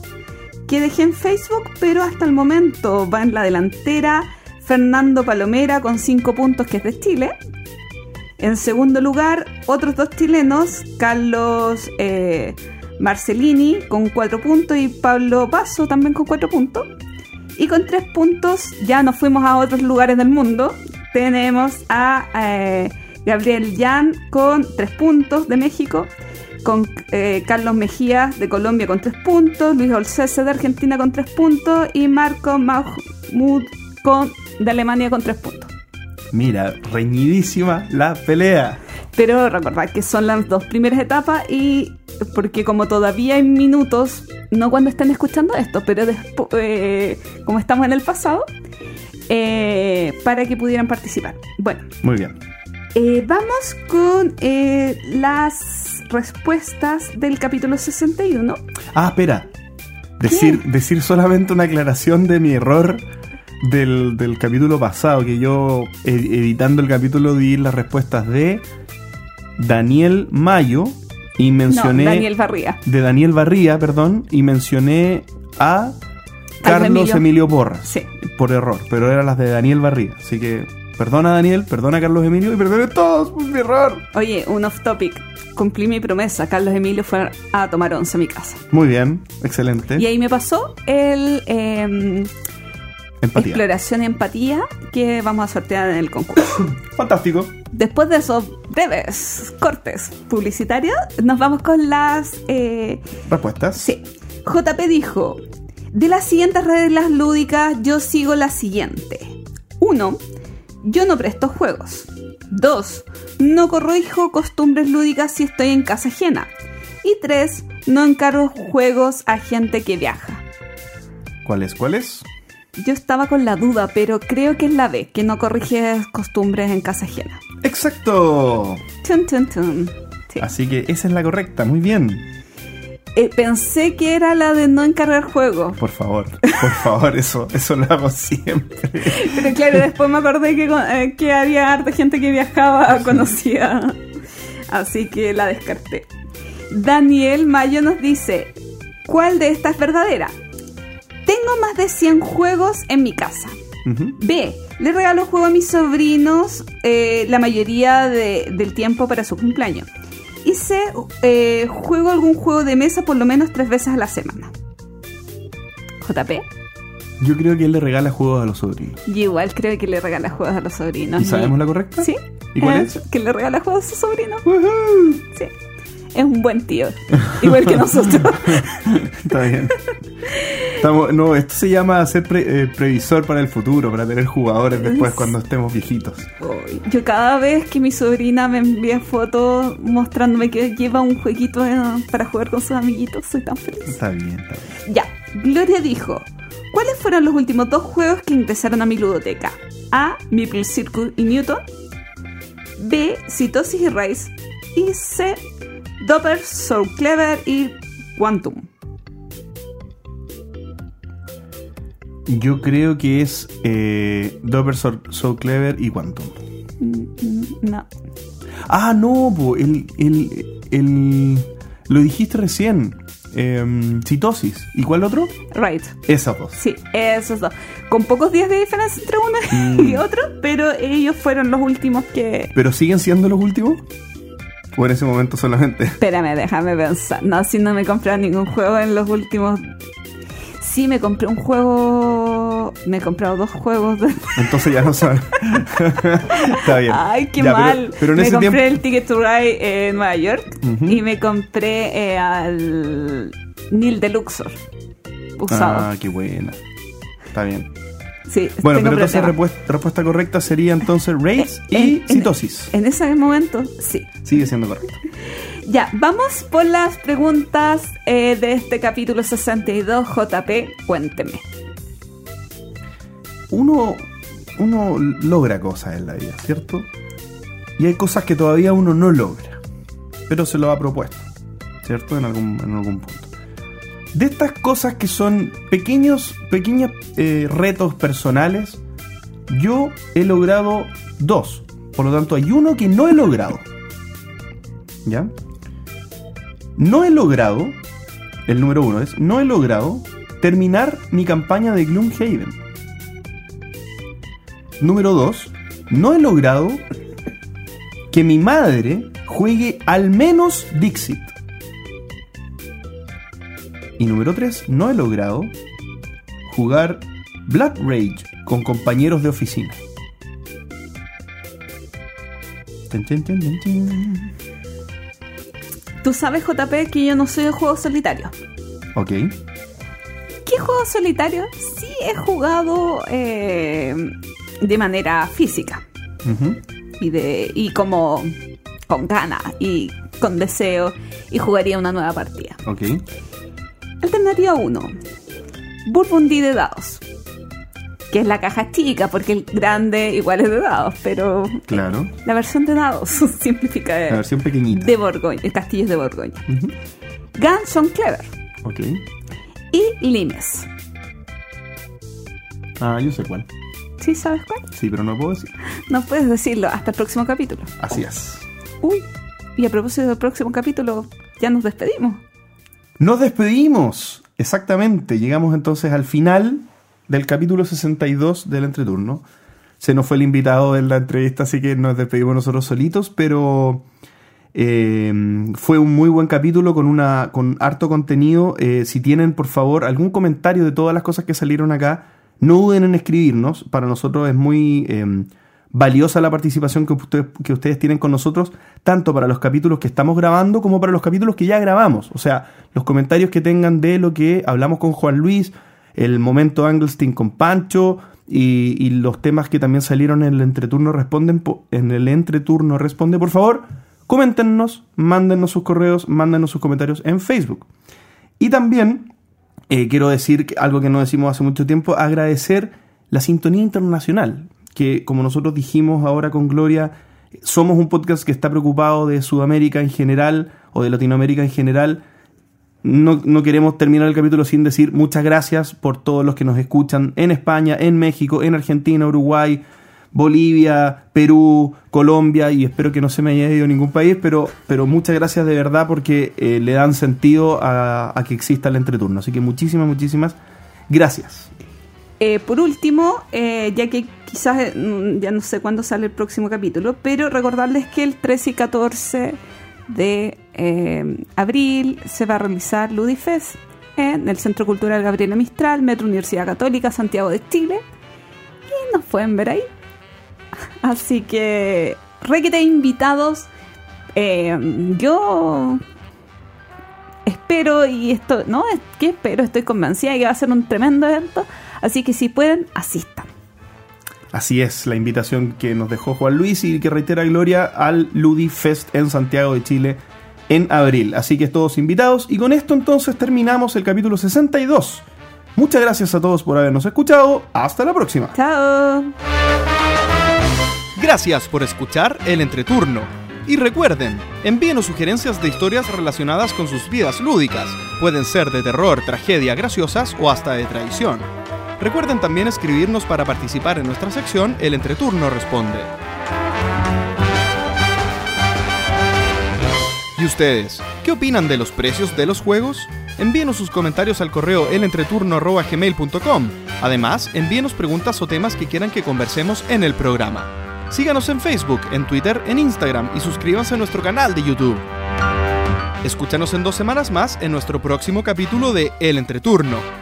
que dejé en Facebook, pero hasta el momento va en la delantera Fernando Palomera con 5 puntos, que es de Chile. En segundo lugar, otros dos chilenos, Carlos eh, Marcelini con 4 puntos y Pablo Paso también con 4 puntos. Y con 3 puntos ya nos fuimos a otros lugares del mundo. Tenemos a eh, Gabriel Yan con 3 puntos de México, con eh, Carlos Mejía de Colombia con 3 puntos, Luis Olcese de Argentina con 3 puntos y Marco Mahmoud con, de Alemania con 3 puntos. Mira, reñidísima la pelea. Pero recordad que son las dos primeras etapas y porque como todavía hay minutos, no cuando estén escuchando esto, pero despu- eh, como estamos en el pasado, eh, para que pudieran participar. Bueno, Muy bien. eh, vamos con eh, las respuestas del capítulo 61. Ah, espera. Decir, decir solamente una aclaración de mi error del, del capítulo pasado, que yo ed- editando el capítulo di las respuestas de Daniel Mayo y mencioné... No, Daniel Barría. De Daniel Barría, perdón, y mencioné a Carlos Emilio. Emilio, Porras. Sí. Por error, pero eran las de Daniel Barría, así que Perdona Daniel, perdona Carlos Emilio y perdone todos por mi error. Oye, un off topic. Cumplí mi promesa. Carlos Emilio fue a tomar once a mi casa. Muy bien, excelente. Y ahí me pasó el eh, Empatía. exploración y empatía que vamos a sortear en el concurso. Fantástico. Después de esos breves cortes publicitarios, nos vamos con las... eh, Respuestas. sí. JP dijo, de las siguientes reglas lúdicas yo sigo la siguiente. 1. Yo no presto juegos. 2. No corrijo costumbres lúdicas si estoy en casa ajena. Y 3. No encargo juegos a gente que viaja. ¿Cuál es? Yo estaba con la duda, pero creo que es la B, que no corrige costumbres en casa ajena. Exacto. Tun, tun, tun. Sí. Así que esa es la correcta. Muy bien. Eh, pensé que era la de no encargar juegos. Por favor, por favor, eso, eso lo hago siempre. Pero claro, después me acordé que, eh, que había harta gente que viajaba, conocía. Así que la descarté. Daniel Mayo nos dice, ¿cuál de estas es verdadera? Tengo más de 100 juegos en mi casa. B. Le regalo juego a mis sobrinos eh, la mayoría de- del tiempo para su cumpleaños. Y C. eh, juego algún juego de mesa por lo menos tres veces a la semana. JP. Yo creo que él le regala juegos a los sobrinos. Yo igual creo que le regala juegos a los sobrinos. ¿Y sabemos la correcta? Sí. ¿Y cuál Eh, es? Que le regala juegos a sus sobrinos. Woohoo. Sí. Es un buen tío. Igual que nosotros. Está bien. Estamos- no, esto se llama ser pre- eh, previsor para el futuro, para tener jugadores después cuando estemos viejitos. Yo cada vez que mi sobrina me envía fotos mostrándome que lleva un jueguito eh, para jugar con sus amiguitos, soy tan feliz. Está bien, está bien. Ya, Gloria dijo, ¿cuáles fueron los últimos dos juegos que ingresaron a mi ludoteca? A. Maple Circle y Newton. B. Citosis y Race. Y C. Dopper, So Clever y Quantum. Yo creo que es eh, Doper so, So Clever y Quantum. Mm, mm, No. Ah, no, po, el, el, el- lo dijiste recién. Em, citosis. ¿Y cuál otro? Right. Esas dos. Sí, esos dos. Con pocos días de diferencia entre uno y otro, pero ellos fueron los últimos que... ¿Pero siguen siendo los últimos? ¿O en ese momento solamente? Espérame, déjame pensar. No, si no me compré ningún juego en los últimos... Sí, me compré un juego... Me he comprado dos juegos. de- Entonces ya no saben. Está bien. Ay, qué Ya, pero- mal. Pero, en me ese compré tiempo. el Ticket to Ride en Nueva York y me compré eh, al Neil de Luxor usado. Ah, qué buena. Está bien. Sí, Bueno, pero entonces respuesta, respuesta correcta sería entonces Raids Eh, y en- en- citosis. En ese momento, sí. Sigue siendo correcto. Ya, vamos por las preguntas eh, de este capítulo 62, JP, cuénteme. Uno, uno logra cosas en la vida, ¿cierto? Y hay cosas que todavía uno no logra, pero se lo ha propuesto, ¿cierto? En algún, en algún punto. De estas cosas que son pequeños, pequeños eh, retos personales, yo he logrado dos. Por lo tanto, hay uno que no he logrado. ¿Ya? No he logrado, el número uno es, no he logrado terminar mi campaña de Gloomhaven. Número 2. No he logrado que mi madre juegue al menos Dixit. Y número 3. No he logrado jugar Black Rage con compañeros de oficina. Tú sabes, JP, que yo no soy de juegos solitarios. Ok. ¿Qué juegos solitarios? Sí he jugado eh, de manera física y, de, y como con ganas y con deseo y jugaría una nueva partida. Ok. Alternativa 1. Burgundy de dados. Que es la caja chica, porque el grande igual es de dados, pero Claro. la versión de dados simplifica La versión pequeñita. de Borgoña, el castillo es de Borgoña. Ujú. Guns son Clever Ok. y Limes. Ah, yo sé cuál. ¿Sí sabes cuál? Sí, pero no puedo decir. No puedes decirlo hasta el próximo capítulo. Así es. Uy, y a propósito del próximo capítulo, ya nos despedimos. Nos despedimos. Exactamente. Llegamos entonces al final del capítulo 62 del entreturno. se nos fue el invitado en la entrevista, así que nos despedimos nosotros solitos, pero eh, fue un muy buen capítulo con, una, con harto contenido. Eh, si tienen, por favor, algún comentario de todas las cosas que salieron acá, no duden en escribirnos. Para nosotros es muy eh, valiosa la participación que, ustedes- que ustedes tienen con nosotros, tanto para los capítulos que estamos grabando como para los capítulos que ya grabamos. O sea, los comentarios que tengan de lo que hablamos con Juan Luis, el momento Anglestein con Pancho y, los temas que también salieron en el entreturno responden po- en el entreturno responde, por favor, coméntenos, mándennos sus correos, mándennos sus comentarios en Facebook. Y también eh, quiero decir algo que no decimos hace mucho tiempo, agradecer la sintonía internacional, que como nosotros dijimos ahora con Gloria, somos un podcast que está preocupado de Sudamérica en general o de Latinoamérica en general. No, no queremos terminar el capítulo sin decir muchas gracias por todos los que nos escuchan en España, en México, en Argentina, Uruguay, Bolivia, Perú, Colombia y espero que no se me haya ido ningún país, pero, pero muchas gracias de verdad porque eh, le dan sentido a, a que exista el entreturno. Así que muchísimas, muchísimas gracias. Eh, por último, eh, ya que quizás eh, mm, ya no sé cuándo sale el próximo capítulo, pero recordarles que el 13 y 14 de abril se va a realizar Ludifest en el Centro Cultural Gabriela Mistral, Metro Universidad Católica, Santiago de Chile. Y nos pueden ver ahí. Así que, requete invitados. Yo espero y esto, no, es que espero, estoy convencida de que va a ser un tremendo evento. Así que si pueden, asistan. Así es, la invitación que nos dejó Juan Luis y que reitera Gloria al Ludi Fest en Santiago de Chile en abril. Así que todos invitados. Y con esto entonces terminamos el capítulo 62. Muchas gracias a todos por habernos escuchado. Hasta la próxima. Chao. Gracias por escuchar el entreturno. Y recuerden, envíenos sugerencias de historias relacionadas con sus vidas lúdicas. Pueden ser de terror, tragedia, graciosas o hasta de traición. Recuerden también escribirnos para participar en nuestra sección El Entreturno Responde. ¿Y ustedes? ¿Qué opinan de los precios de los juegos? Envíenos sus comentarios al correo elentreturno.gmail.com. Además, envíenos preguntas o temas que quieran que conversemos en el programa. Síganos en Facebook, en Twitter, en Instagram y suscríbanse a nuestro canal de YouTube. Escúchanos en dos semanas más en nuestro próximo capítulo de El Entreturno.